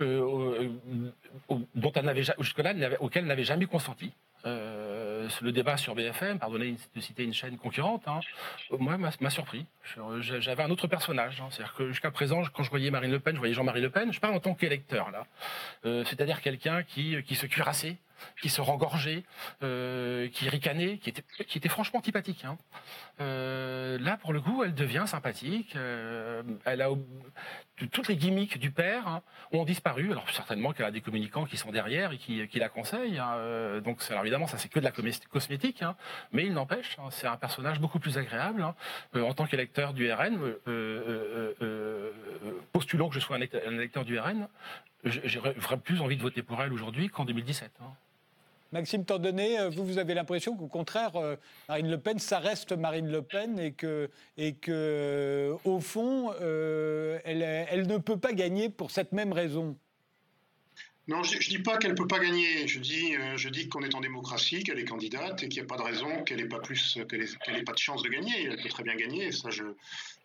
euh, dont elle n'avait jusque-là auxquels elle n'avait jamais consenti. Euh, le débat sur BFM, pardonnez de citer une chaîne concurrente, hein, moi m'a surpris. J'avais un autre personnage. Hein. C'est-à-dire que jusqu'à présent, quand je voyais Marine Le Pen, je voyais Jean-Marie Le Pen, je parle en tant qu'électeur là. Euh, c'est-à-dire quelqu'un qui, qui se cuirassait, qui se rengorgeait, euh, qui ricanait, qui était, qui était franchement antipathique. Hein. Euh, là, pour le coup, elle devient sympathique. Euh, elle a toutes les gimmicks du père hein, ont disparu. Alors certainement qu'elle a des communicants qui sont derrière et qui, la conseillent. Hein. Donc alors évidemment, ça c'est que de la cosmétique, mais il n'empêche, c'est un personnage beaucoup plus agréable. En tant qu'électeur du RN, postulons que je sois un électeur du RN, j'aurais plus envie de voter pour elle aujourd'hui qu'en 2017. Maxime Tandonnet, euh, vous, vous avez l'impression qu'au contraire, euh, Marine Le Pen, ça reste Marine Le Pen et que, et que euh, au fond, elle, elle, ne peut pas gagner pour cette même raison. Non, je ne dis pas qu'elle ne peut pas gagner. Je dis, je dis qu'on est en démocratie, qu'elle est candidate et qu'il n'y a pas de raison qu'elle n'ait pas plus, qu'elle pas de chance de gagner. Elle peut très bien gagner. Ça, je,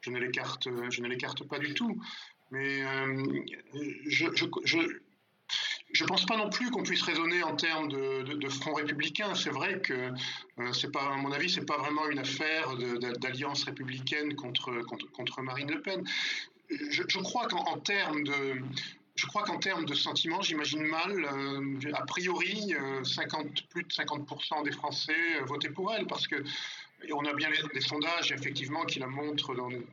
ne l'écarte, je ne l'écarte pas du tout. Mais je ne pense pas non plus qu'on puisse raisonner en termes de, front républicain. C'est vrai que, euh, pas, à mon avis, ce n'est pas vraiment une affaire d'alliance républicaine contre, contre, Marine Le Pen. Je, crois qu'en termes de, je crois qu'en termes de sentiments, j'imagine mal, euh, a priori, 50, euh, plus de 50% des Français votaient pour elle, parce que on a bien des sondages, effectivement, qui la montrent dans une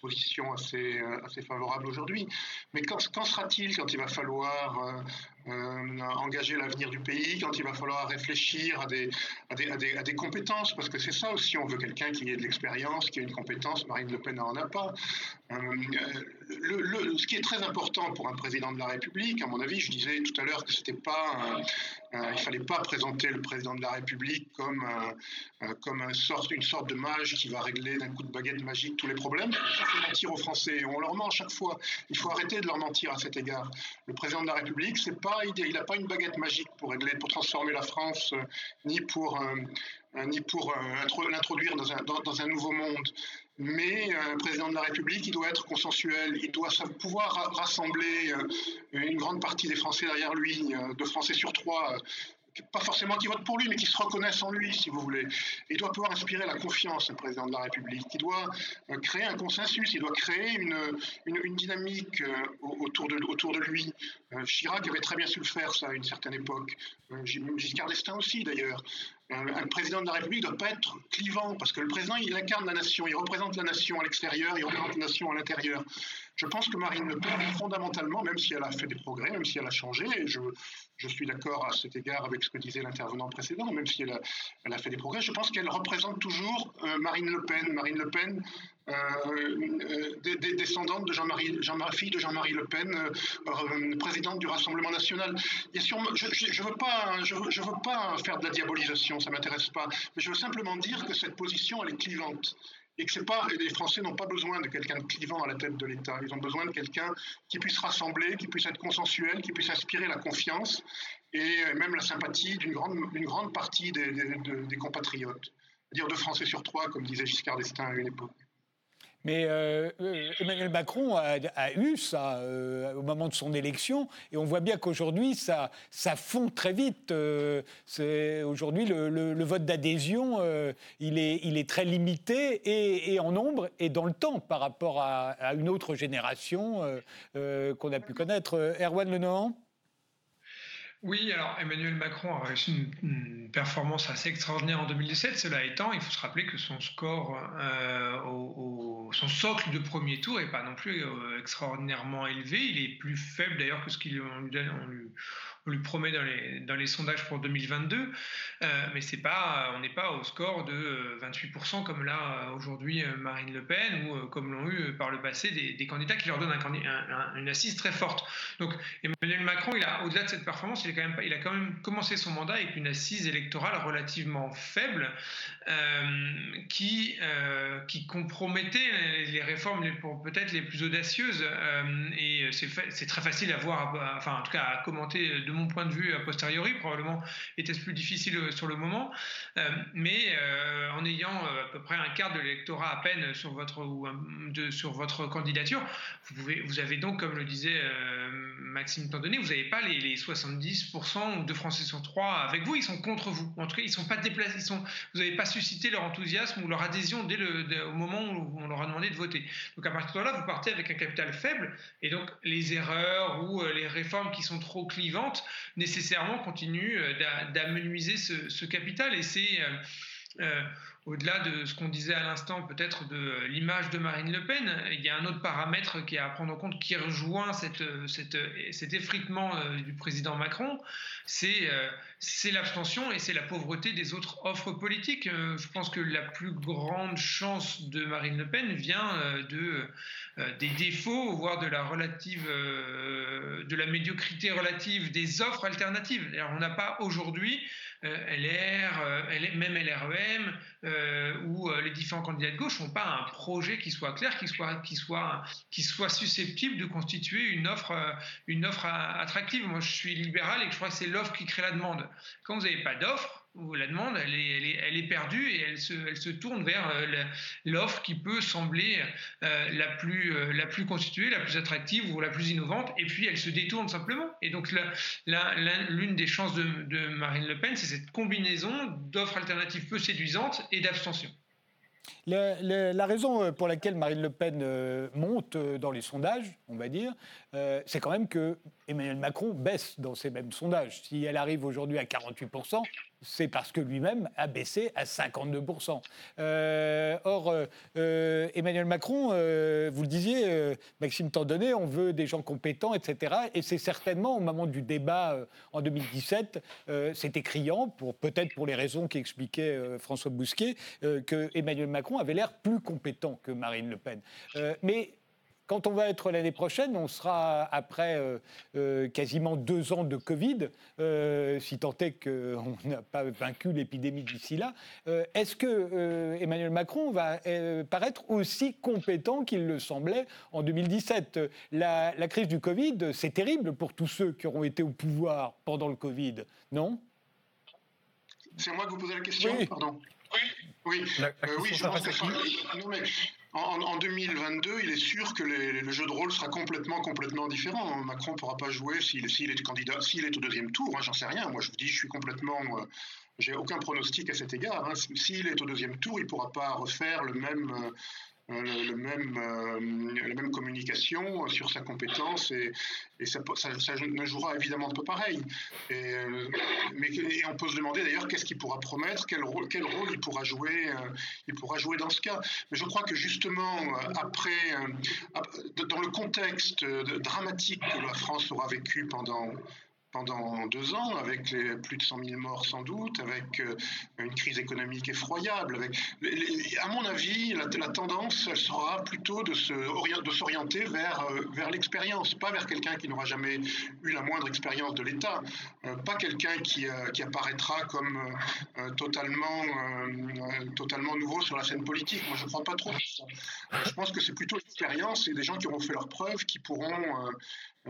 position assez, assez favorable aujourd'hui. Mais quand, quand sera-t-il quand il va falloir euh, engager l'avenir du pays, quand il va falloir réfléchir à des, à des, à des, compétences, parce que c'est ça aussi, on veut quelqu'un qui ait de l'expérience, qui ait une compétence, Marine Le Pen n'en a pas. Euh, ce qui est très important pour un président de la République, à mon avis, je disais tout à l'heure que c'était pas, il fallait pas présenter le président de la République comme, comme un sorte, une sorte de mage qui va régler d'un coup de baguette magique tous les problèmes. Ça fait mentir aux Français, on leur ment à chaque fois. Il faut arrêter de leur mentir à cet égard. Le président de la République, c'est pas il n'a pas une baguette magique pour pour transformer la France, euh, ni pour, euh, euh, ni pour l'introduire dans un, dans, un, nouveau monde. Mais un président de la République, il doit être consensuel, il doit pouvoir rassembler une grande partie des Français derrière lui, deux Français sur trois pas forcément qui votent pour lui, mais qui se reconnaissent en lui, si vous voulez. il doit pouvoir inspirer la confiance, au président de la République. Il doit euh, créer un consensus, il doit créer une, une, dynamique euh, autour de, autour de lui. Euh, Chirac avait très bien su le faire, ça, à une certaine époque. Giscard d'Estaing aussi, d'ailleurs. Un président de la République ne doit pas être clivant, parce que le président, il incarne la nation, il représente la nation à l'extérieur, il représente la nation à l'intérieur. Je pense que Marine Le Pen, fondamentalement, même si elle a fait des progrès, même si elle a changé, et je, suis d'accord à cet égard avec ce que disait l'intervenant précédent, même si elle a, fait des progrès, je pense qu'elle représente toujours euh, Marine Le Pen. Marine Le Pen, euh, euh, des, descendante de Jean-Marie, Jean fille de Jean-Marie Le Pen, présidente du Rassemblement national. Je ne veux pas faire de la diabolisation, ça ne m'intéresse pas, mais je veux simplement dire que cette position, elle est clivante et que les Français n'ont pas besoin de quelqu'un de clivant à la tête de l'État. Ils ont besoin de quelqu'un qui puisse rassembler, qui puisse être consensuel, qui puisse inspirer la confiance et même la sympathie d'une grande, partie des, des compatriotes. Dire deux Français sur trois, comme disait Giscard d'Estaing à une époque. Mais euh, euh, Emmanuel Macron a, eu ça euh, au moment de son élection, et on voit bien qu'aujourd'hui, ça, ça fond très vite. aujourd'hui, le, vote d'adhésion, il, est, très limité et, en nombre et dans le temps par rapport à, une autre génération qu'on a pu connaître. Erwan Lenohan oui, alors Emmanuel Macron a réussi une, performance assez extraordinaire en 2017. Cela étant, il faut se rappeler que son score, euh, son socle de premier tour n'est pas non plus euh, extraordinairement élevé. Il est plus faible d'ailleurs que ce qu'il lui, on lui promet dans les, dans les sondages pour 2022, euh, mais c'est pas, on n'est pas au score de 28% comme là aujourd'hui Marine Le Pen ou comme l'ont eu par le passé des, candidats qui leur donnent un, une assise très forte. Donc Emmanuel Macron, il a au-delà de cette performance, il, a quand même commencé son mandat avec une assise électorale relativement faible euh, qui, euh, qui compromettait les réformes peut-être les plus audacieuses. et c'est très facile à voir, enfin en tout cas à commenter de mon point de vue a posteriori, probablement était-ce plus difficile sur le moment, mais en ayant à peu près un quart de l'électorat à peine sur votre, ou sur votre candidature, vous, avez donc, comme le disait Maxime Tandonné, vous n'avez pas les, 70% de Français sur 3 avec vous, ils sont contre vous. En tout cas, ils sont pas déplacés, vous n'avez pas suscité leur enthousiasme ou leur adhésion dès le, au moment où on leur a demandé de voter. Donc à partir de là, vous partez avec un capital faible et donc les erreurs ou euh, les réformes qui sont trop clivantes nécessairement continuent euh, d'amenuiser ce, capital et c'est euh, au-delà de ce qu'on disait à l'instant, peut-être de l'image de Marine Le Pen, il y a un autre paramètre qui est à prendre en compte qui rejoint cet effritement euh, du président Macron, euh, c'est l'abstention et c'est la pauvreté des autres offres politiques. Euh, je pense que la plus grande chance de Marine Le Pen vient de, des défauts, voire de la, relative, de la médiocrité relative des offres alternatives. on n'a pas aujourd'hui LR, même LREM, euh, où euh, les différents candidats de gauche n'ont pas un projet qui soit clair, qui soit, qui soit, qui soit susceptible de constituer une offre, euh, une offre attractive. Moi, je suis libéral et je crois que c'est l'offre qui crée la demande. Quand vous n'avez pas d'offre, la demande, elle est, perdue et elle se, tourne vers euh, l'offre qui peut sembler euh, la, plus, euh, la plus constituée, la plus attractive ou la plus innovante, et puis elle se détourne simplement. Et donc l'une des chances de, de Marine Le Pen, c'est cette combinaison d'offres alternatives peu séduisantes et d'abstention. La, raison pour laquelle Marine Le Pen monte dans les sondages, on va dire, c'est quand même que Emmanuel Macron baisse dans ces mêmes sondages. Si elle arrive aujourd'hui à 48%, c'est parce que lui-même a baissé à 52%. Euh, or, euh, euh, Emmanuel Macron, vous le disiez, Maxime Tandonnet, on veut des gens compétents, etc. Et c'est certainement au moment du débat en 2017, c'était criant, pour, peut-être pour les raisons qu'expliquait François Bousquet, que Emmanuel Macron avait l'air plus compétent que Marine Le Pen. mais quand on va être l'année prochaine, on sera après euh, euh, quasiment deux ans de Covid, euh, si tant est qu'on [LAUGHS] n'a pas vaincu l'épidémie d'ici là. Est-ce que Emmanuel Macron va paraître aussi compétent qu'il le semblait en 2017 la, crise du Covid, c'est terrible pour tous ceux qui auront été au pouvoir pendant le Covid, non? C'est moi que vous posez la question, pardon. Oui, oui, oui je pense que en, 2022, il est sûr que le jeu de rôle sera complètement, complètement différent. Macron ne pourra pas jouer s'il est candidat, s'il est au deuxième tour. Hein, j'en sais rien. Moi, je vous dis, je suis complètement. Euh, j'ai aucun pronostic à cet égard. Hein. S'il est au deuxième tour, il ne pourra pas refaire le même, euh, euh, le même, euh, la même communication sur sa compétence et, et ça, ne jouera évidemment pas pareil. Et, euh, mais on peut se demander d'ailleurs qu'est-ce qu'il pourra promettre, quel rôle, quel rôle il, pourra jouer, il pourra jouer dans ce cas. Mais je crois que justement, après, dans le contexte dramatique que la France aura vécu pendant pendant deux ans, avec plus de 100 000 morts sans doute, avec euh, une crise économique effroyable. Avec, à mon avis, la, tendance, sera plutôt de, s'orienter vers, euh, vers l'expérience, pas vers quelqu'un qui n'aura jamais eu la moindre expérience de l'État, euh, pas quelqu'un qui, qui, apparaîtra comme totalement, totalement nouveau sur la scène politique. Moi, je ne crois pas trop ça. Je pense que c'est plutôt l'expérience et des gens qui auront fait leurs preuves qui pourront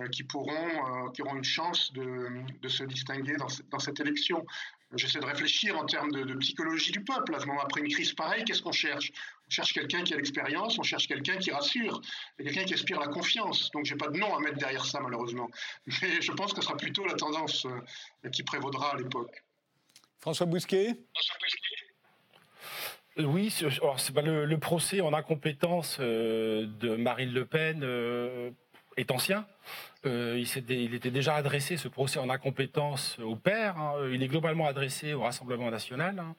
qui, pourront, euh, qui auront une chance de, de se distinguer dans, dans cette élection. J'essaie de réfléchir en termes de, psychologie du peuple. Après une crise pareille, qu'est-ce qu'on cherche? On cherche quelqu'un qui a l'expérience, on cherche quelqu'un qui rassure, quelqu'un qui aspire la confiance. Donc, j'ai pas de nom à mettre derrière ça, malheureusement. [LAUGHS] Mais je pense que ce sera plutôt la tendance euh, qui prévaudra à l'époque. François Bousquet? Oui, c'est pas le, procès en incompétence de Marine Le Pen est ancien. Euh, il, était déjà adressé, ce procès en incompétence, au père. Hein. Il est globalement adressé au Rassemblement national. Hein.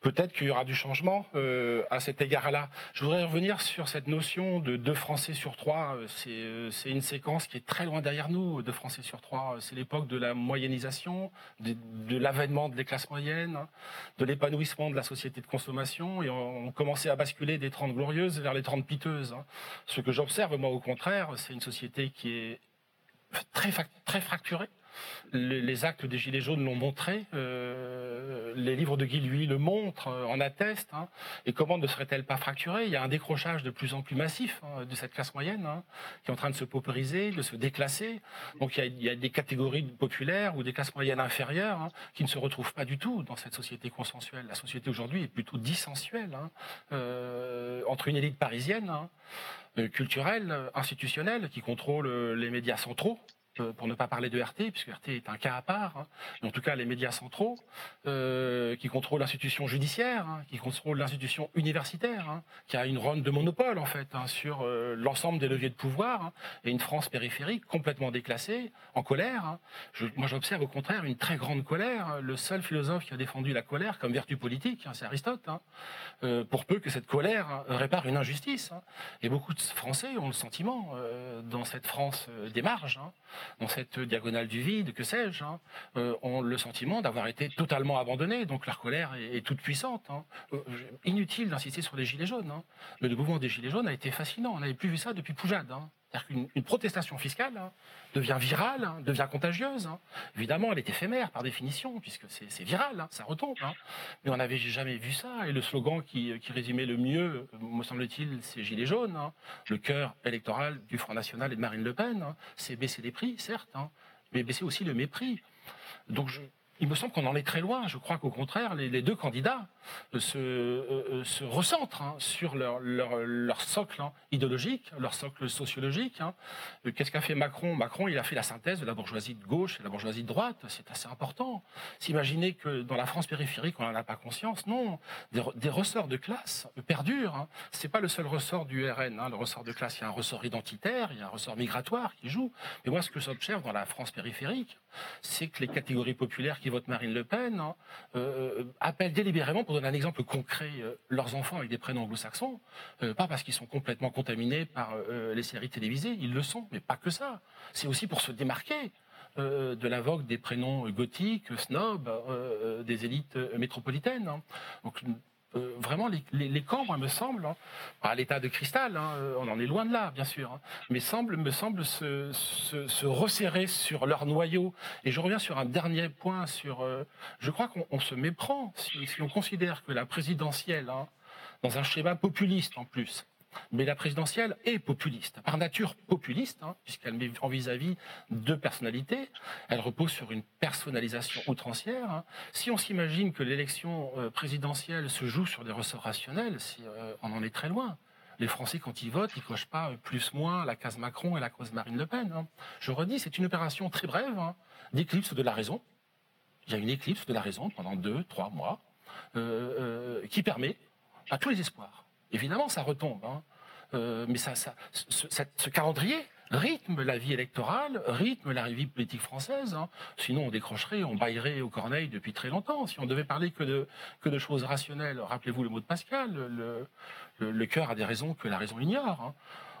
Peut-être qu'il y aura du changement euh, à cet égard-là. Je voudrais revenir sur cette notion de deux Français sur trois. Euh, c'est une séquence qui est très loin derrière nous, deux Français sur trois. C'est l'époque de la moyennisation, de, l'avènement de les classes moyennes, hein, de l'épanouissement de la société de consommation. Et on, on, commençait à basculer des 30 glorieuses vers les 30 piteuses. Ce que j'observe, moi, au contraire, c'est une société qui est très, fracturée Les, actes des Gilets jaunes l'ont montré. Euh, les livres de Guy Lui le montrent, euh, en attestent. Hein. Et comment ne serait-elle pas fracturée? Il y a un décrochage de plus en plus massif hein, de cette classe moyenne hein, qui est en train de se paupériser, de se déclasser. Donc il y, a, des catégories populaires ou des classes moyennes inférieures qui ne se retrouvent pas du tout dans cette société consensuelle. La société aujourd'hui est plutôt dissensuelle euh, entre une élite parisienne culturelle, institutionnelle, qui contrôle les médias centraux, euh, pour ne pas parler de RT, puisque RT est un cas à part, hein, mais en tout cas les médias centraux, euh, qui contrôlent l'institution judiciaire, hein, qui contrôlent l'institution universitaire, hein, qui a une ronde de monopole en fait sur euh, l'ensemble des leviers de pouvoir, et une France périphérique complètement déclassée, en colère. moi j'observe au contraire une très grande colère. Le seul philosophe qui a défendu la colère comme vertu politique, c'est Aristote, pour peu que cette colère répare une injustice. Et beaucoup de Français ont le sentiment, dans cette France des marges, dans cette diagonale du vide, que sais-je, hein, euh, ont le sentiment d'avoir été totalement abandonnés. Donc leur colère est, toute puissante. Hein. Euh, inutile d'insister sur les gilets jaunes. Hein. Mais le mouvement des gilets jaunes a été fascinant. On n'avait plus vu ça depuis Poujade. C'est-à-dire qu'une protestation fiscale hein, devient virale, hein, devient contagieuse. Hein. Évidemment, elle est éphémère par définition, puisque c'est viral, ça retombe. Mais on n'avait jamais vu ça. Et le slogan qui, résumait le mieux, me semble-t-il, c'est Gilets jaunes. Le cœur électoral du Front National et de Marine Le Pen, c'est baisser les prix, certes, mais baisser aussi le mépris. Donc il me semble qu'on en est très loin. Je crois qu'au contraire, les, deux candidats se, euh, euh, recentrent hein, sur leur, socle hein, idéologique, leur socle sociologique. Hein. Qu'est-ce qu'a fait Macron? Macron, il a fait la synthèse de la bourgeoisie de gauche et de la bourgeoisie de droite. C'est assez important. S'imaginer que dans la France périphérique, on n'en a pas conscience. Non, des, ressorts de classe perdurent. C'est pas le seul ressort du RN. Le ressort de classe, il y a un ressort identitaire, il y a un ressort migratoire qui joue. Mais moi, ce que j'observe dans la France périphérique, c'est que les catégories populaires qui votent Marine Le Pen euh, appellent délibérément, pour donner un exemple concret, euh, leurs enfants avec des prénoms anglo-saxons, euh, pas parce qu'ils sont complètement contaminés par les séries télévisées, ils le sont, mais pas que ça. C'est aussi pour se démarquer de la vogue des prénoms gothiques, snobs, des élites métropolitaines. Hein. Euh, vraiment les, les, camps, moi, me semble, hein, à l'état de cristal, hein, euh, on en est loin de là, bien sûr, hein, mais semble, me semble se, se, resserrer sur leur noyau. Et je reviens sur un dernier point, sur, euh, je crois qu'on se méprend si, si, on considère que la présidentielle, dans un schéma populiste en plus, mais la présidentielle est populiste, par nature populiste, hein, puisqu'elle met en vis-à-vis deux personnalités. Elle repose sur une personnalisation outrancière. Hein. Si on s'imagine que l'élection euh, présidentielle se joue sur des ressorts rationnels, euh, on en est très loin. Les Français, quand ils votent, ils cochent pas plus-moins la case Macron et la case Marine Le Pen. Hein. Je redis, c'est une opération très brève d'éclipse de la raison. Il y a une éclipse de la raison pendant deux, trois mois, euh, qui permet à tous les espoirs Évidemment, ça retombe. Hein. Euh, mais ce, calendrier rythme la vie électorale, rythme la vie politique française. Hein. Sinon, on décrocherait, on baillerait au corneille depuis très longtemps. Si on devait parler que de, choses rationnelles, rappelez-vous le mot de Pascal, le, cœur a des raisons que la raison ignore. Hein.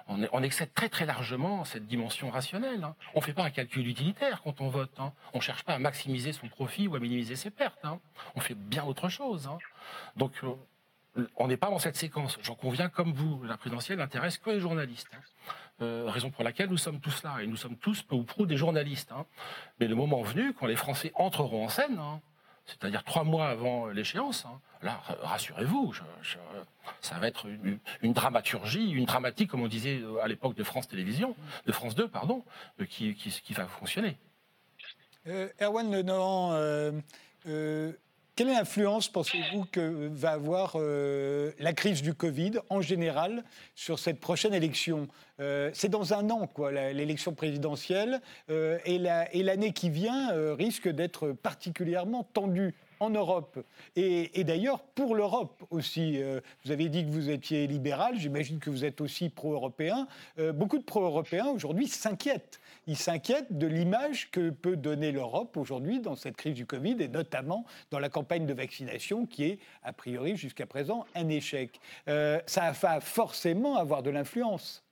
On, on, excède très très largement cette dimension rationnelle. On ne fait pas un calcul utilitaire quand on vote. On ne cherche pas à maximiser son profit ou à minimiser ses pertes. On fait bien autre chose. Donc, euh, on n'est pas dans cette séquence. J'en conviens comme vous. La présidentielle n'intéresse que les journalistes. Hein. Euh, raison pour laquelle nous sommes tous là. Et nous sommes tous peu ou prou des journalistes. Hein. Mais le moment venu, quand les Français entreront en scène, hein, c'est-à-dire trois mois avant l'échéance, là, rassurez-vous, ça va être une, dramaturgie, une dramatique, comme on disait à l'époque de France Télévisions, de France 2, pardon, euh, qui, va fonctionner. Euh, Erwan euh, quelle influence pensez-vous que va avoir euh, la crise du Covid en général sur cette prochaine élection? Euh, C'est dans un an, quoi, l'élection présidentielle, euh, et l'année qui vient risque d'être particulièrement tendue en Europe. Et, d'ailleurs, pour l'Europe aussi, euh, vous avez dit que vous étiez libéral, j'imagine que vous êtes aussi pro-européen. Euh, beaucoup de pro-européens aujourd'hui s'inquiètent. Ils s'inquiètent de l'image que peut donner l'Europe aujourd'hui dans cette crise du Covid et notamment dans la campagne de vaccination qui est, a priori, jusqu'à présent, un échec. Euh, ça va forcément avoir de l'influence.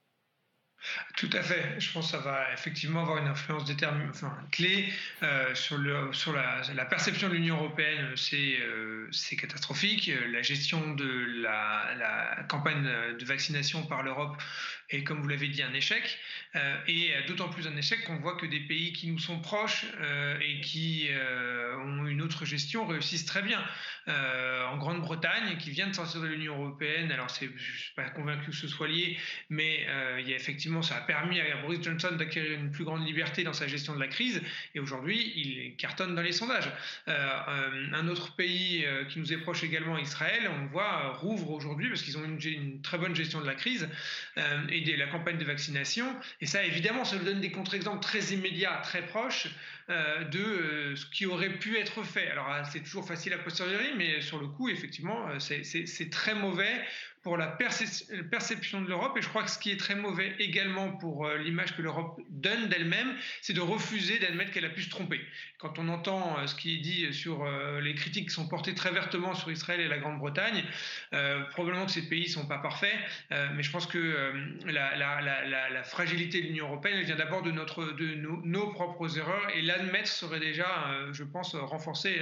Tout à fait. Je pense que ça va effectivement avoir une influence enfin, clé euh, sur, la, perception de l'Union européenne. C'est euh, catastrophique. La gestion de la, campagne de vaccination par l'Europe est, comme vous l'avez dit, un échec. Euh, et d'autant plus un échec qu'on voit que des pays qui nous sont proches euh, et qui euh, ont une autre gestion réussissent très bien. en Grande-Bretagne, qui vient de sortir de l'Union européenne, alors je ne suis pas convaincu que ce soit lié, mais il y a effectivement ça a permis à Boris Johnson d'acquérir une plus grande liberté dans sa gestion de la crise. Et aujourd'hui, il cartonne dans les sondages. Euh, euh, un autre pays euh, qui nous est proche également, Israël, on voit, rouvre aujourd'hui parce qu'ils ont une, une, très bonne gestion de la crise et la campagne de vaccination. Et ça, évidemment, ça nous donne des contre-exemples très immédiats, très proches de ce qui aurait pu être fait. Alors, c'est toujours facile à posteriori, mais sur le coup, effectivement, c'est très mauvais pour la perception de l'Europe. Et je crois que ce qui est très mauvais également pour euh, l'image que l'Europe donne d'elle-même, c'est de refuser d'admettre qu'elle a pu se tromper. Quand on entend euh, ce qui est dit sur euh, les critiques qui sont portées très vertement sur Israël et la Grande-Bretagne, probablement que ces pays ne sont pas parfaits, mais je pense que la, fragilité de l'Union européenne vient d'abord de, nos, propres erreurs et l'admettre serait déjà, je pense, renforcer,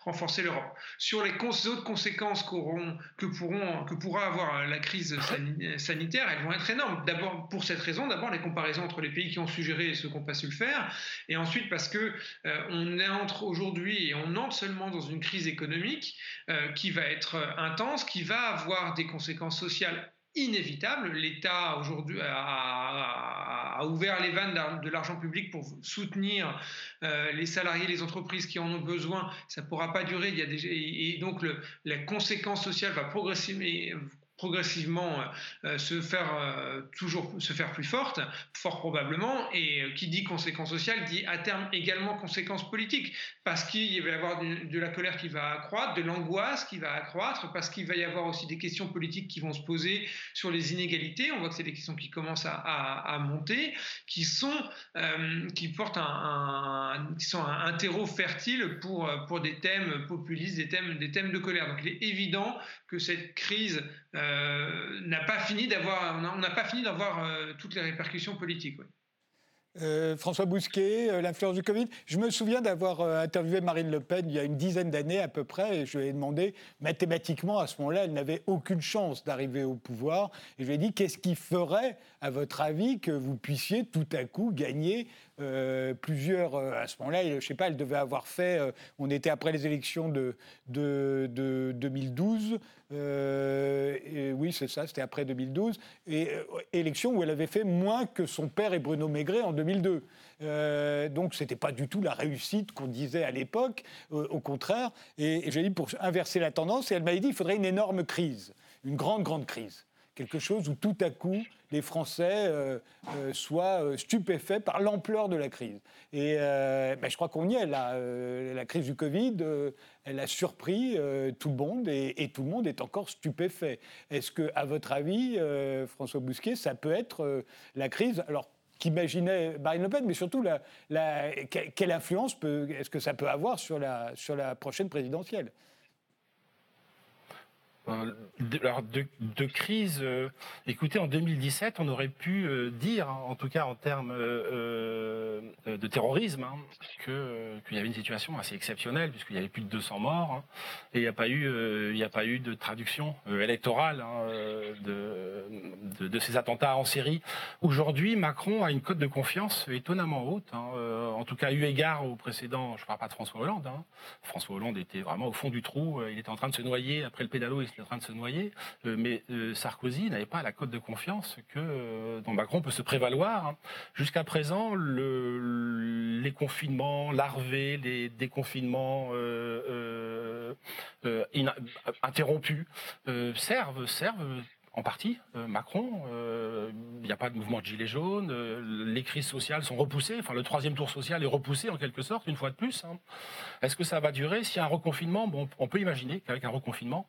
renforcer l'Europe. Sur les autres conséquences que, pourront, que pourra avoir euh, la crise [LAUGHS] sanitaire, elles vont être énormes. D'abord, pour cette raison, d'abord les comparaisons entre les pays qui ont su gérer et ceux qui n'ont pas su le faire, et ensuite parce que euh, on entre aujourd'hui et on entre seulement dans une crise économique euh, qui va être intense, qui va avoir des conséquences sociales inévitables. L'État aujourd'hui a, ouvert les vannes de l'argent public pour soutenir les salariés, les entreprises qui en ont besoin. Ça ne pourra pas durer. Il y a et donc le, la conséquence sociale va progressivement progressivement euh, euh, se faire euh, toujours se faire plus forte, fort probablement, et qui dit conséquences sociales dit à terme également conséquences politiques, parce qu'il va y avoir de, la colère qui va accroître, de l'angoisse qui va accroître, parce qu'il va y avoir aussi des questions politiques qui vont se poser sur les inégalités. On voit que c'est des questions qui commencent à, monter, qui sont qui portent un, qui sont un, terreau fertile pour pour des thèmes populistes, des thèmes des thèmes de colère. Donc il est évident que cette crise euh, n'a pas fini d'avoir, on n'a pas fini d'avoir euh, toutes les répercussions politiques. Euh, François Bousquet, l'influence du Covid. Je me souviens d'avoir interviewé Marine Le Pen il y a une dizaine d'années à peu près, et je lui ai demandé, mathématiquement, à ce moment-là, elle n'avait aucune chance d'arriver au pouvoir. Et je lui ai dit, qu'est-ce qui ferait, à votre avis, que vous puissiez tout à coup gagner euh, plusieurs, euh, à ce moment-là, je ne sais pas, elle devait avoir fait, euh, on était après les élections de, de, 2012, et oui, c'est ça, c'était après 2012, et élection où elle avait fait moins que son père et Bruno Maigret en 2002. donc, ce n'était pas du tout la réussite qu'on disait à l'époque, au contraire. Et, j'ai dit, pour inverser la tendance, et elle m'a dit, il faudrait une énorme crise, une grande, grande crise quelque chose où tout à coup les Français euh, euh, soient euh, stupéfaits par l'ampleur de la crise. Et ben, je crois qu'on y est là. la crise du Covid, elle a surpris tout le monde et, tout le monde est encore stupéfait. Est-ce que, à votre avis, François Bousquet, ça peut être la crise alors qu'imaginait Marine Le Pen, mais surtout quelle influence est-ce que ça peut avoir sur la, sur la prochaine présidentielle? Euh, de, alors de, crise, euh, écoutez, en 2017, on aurait pu euh, dire, hein, en tout cas en termes de terrorisme, hein, qu'il y avait une situation assez exceptionnelle, puisqu'il y avait plus de 200 morts, hein, et il n'y a, pas eu, de traduction électorale de, de, ces attentats en série. Aujourd'hui, Macron a une cote de confiance étonnamment haute, en tout cas eu égard au précédent, je ne parle pas de François Hollande, François Hollande était vraiment au fond du trou, il était en train de se noyer après le pédalo, en train de se noyer, euh, mais euh, Sarkozy n'avait pas la cote de confiance que euh, dont Macron peut se prévaloir. Hein. Jusqu'à présent, le, les confinements larvés, les déconfinements interrompus servent servent en partie, euh, Macron. Euh, il n'y a pas de mouvement de gilets jaunes. Euh, les crises sociales sont repoussées. Enfin, le troisième tour social est repoussé en quelque sorte, une fois de plus. Hein. Est-ce que ça va durer? S'il y a un reconfinement, bon, on peut imaginer qu'avec un reconfinement,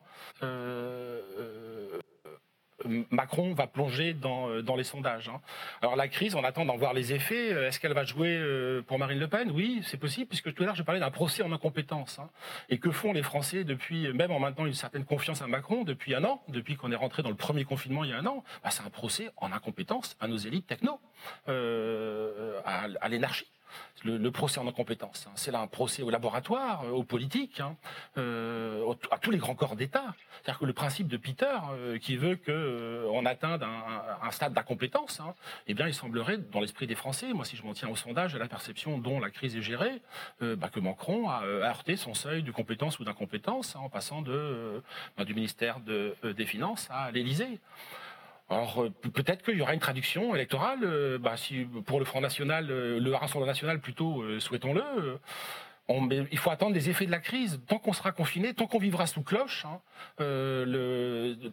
Macron va plonger dans, dans les sondages. Hein. Alors la crise, on attend d'en voir les effets. Est-ce qu'elle va jouer pour Marine Le Pen? Oui, c'est possible, puisque tout à l'heure je parlais d'un procès en incompétence. Hein. Et que font les Français depuis, même en maintenant une certaine confiance à Macron, depuis un an, depuis qu'on est rentré dans le premier confinement il y a un an? Bah, C'est un procès en incompétence à nos élites techno, à, à l'énarchie le, procès en incompétence. Hein. C'est là un procès au laboratoire, euh, aux politiques, hein, euh, à tous les grands corps d'État. C'est-à-dire que le principe de Peter, euh, qui veut qu'on atteigne un, stade d'incompétence, hein, eh bien, il semblerait, dans l'esprit des Français, moi, si je m'en tiens au sondage, à la perception dont la crise est gérée, bah, que Macron a, heurté son seuil de compétence ou d'incompétence en passant bah, du ministère des Finances à l'Élysée. Alors euh, peut-être qu'il y aura une traduction électorale, euh, bah, si, pour le Front National, euh, le Rassemblement National plutôt, souhaitons-le. il faut attendre des effets de la crise. Tant qu'on sera confiné, tant qu'on vivra sous cloche, hein,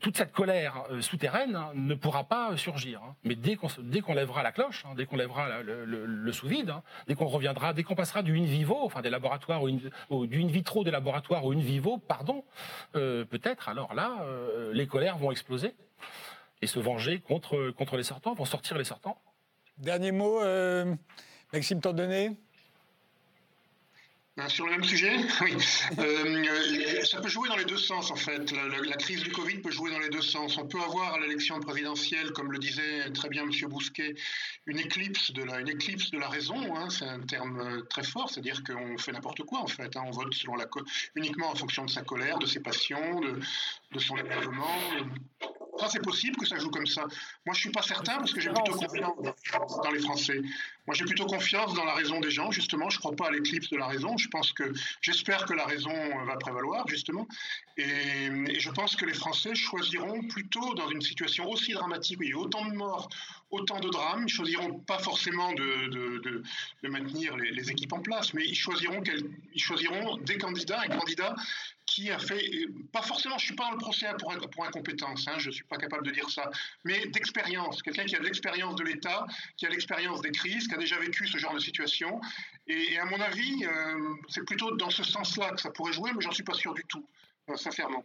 toute cette colère souterraine hein, ne pourra pas surgir. Hein. Mais dès qu'on lèvera la cloche, dès qu'on lèvera le, sous-vide, dès qu'on reviendra, dès qu'on passera du in vivo, enfin des laboratoires ou, du in vitro des laboratoires au in vivo, pardon, peut-être alors là, les colères vont exploser et se venger contre, contre les sortants, vont sortir les sortants. Dernier mot, euh, Maxime Tandonnet ben, sur le même sujet, [LAUGHS] oui. Euh, ça peut jouer dans les deux sens, en fait. La, crise du Covid peut jouer dans les deux sens. On peut avoir à l'élection présidentielle, comme le disait très bien M. Bousquet, une éclipse de la, une éclipse de la raison. Hein. C'est un terme euh, très fort, c'est-à-dire qu'on fait n'importe quoi, en fait. Hein. On vote selon la uniquement en fonction de sa colère, de ses passions, de, de son énervement. Ça, c'est possible que ça joue comme ça. Moi, je suis pas certain parce que j'ai plutôt confiance dans les Français. Moi, j'ai plutôt confiance dans la raison des gens, justement. Je ne crois pas à l'éclipse de la raison. Je pense que, j'espère que la raison va prévaloir, justement. Et, je pense que les Français choisiront plutôt, dans une situation aussi dramatique, où il y a autant de morts, autant de drames, ils choisiront pas forcément de, de, de, maintenir les, les, équipes en place, mais ils choisiront, ils choisiront des candidats, un candidat qui a fait, pas forcément, je suis pas dans le procès pour, pour incompétence, hein, je suis pas capable de dire ça, mais d'expérience, quelqu'un qui a de l'expérience de l'État, qui a l'expérience des crises, qui a déjà vécu ce genre de situation, et, à mon avis, euh, c'est plutôt dans ce sens-là que ça pourrait jouer, mais j'en suis pas sûr du tout, euh, sincèrement.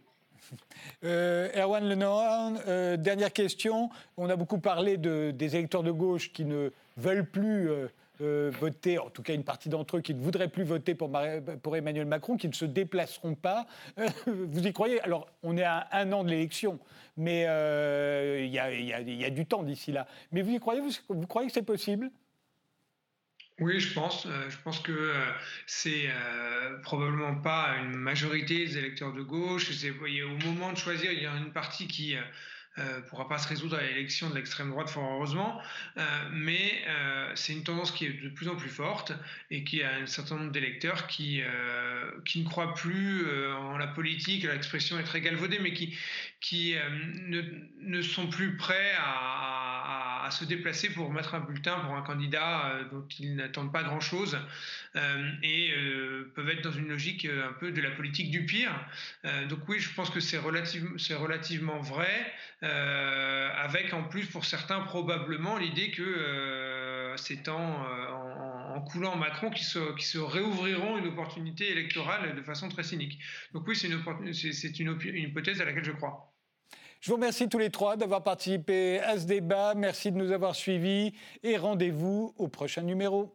Euh, Erwan Lenoir, euh, dernière question. On a beaucoup parlé de, des électeurs de gauche qui ne veulent plus euh, voter, en tout cas une partie d'entre eux qui ne voudraient plus voter pour, pour Emmanuel Macron, qui ne se déplaceront pas. Euh, vous y croyez? Alors, on est à un an de l'élection, mais euh, il y, y, a du temps d'ici là. Mais vous y croyez? Vous, croyez que c'est possible? Oui, je pense. je pense que c'est probablement pas une majorité des électeurs de gauche. Au moment de choisir, il y a une partie qui ne euh, pourra pas se résoudre à l'élection de l'extrême droite, fort heureusement, euh, mais euh, c'est une tendance qui est de plus en plus forte et qui a un certain nombre d'électeurs qui, qui ne croient plus en la politique, l'expression est très galvaudée, mais qui, qui ne, ne, sont plus prêts à à, se déplacer pour mettre un bulletin pour un candidat euh, dont ils n'attendent pas grand-chose euh, et euh, peuvent être dans une logique un peu de la politique du pire. donc oui, je pense que c'est relativement, vrai, avec en plus pour certains probablement l'idée que c'est en, coulant Macron qui se, réouvriront une opportunité électorale de façon très cynique. Donc oui, c'est une hypothèse à laquelle je crois. Je vous remercie tous les trois d'avoir participé à ce débat. Merci de nous avoir suivis et rendez-vous au prochain numéro.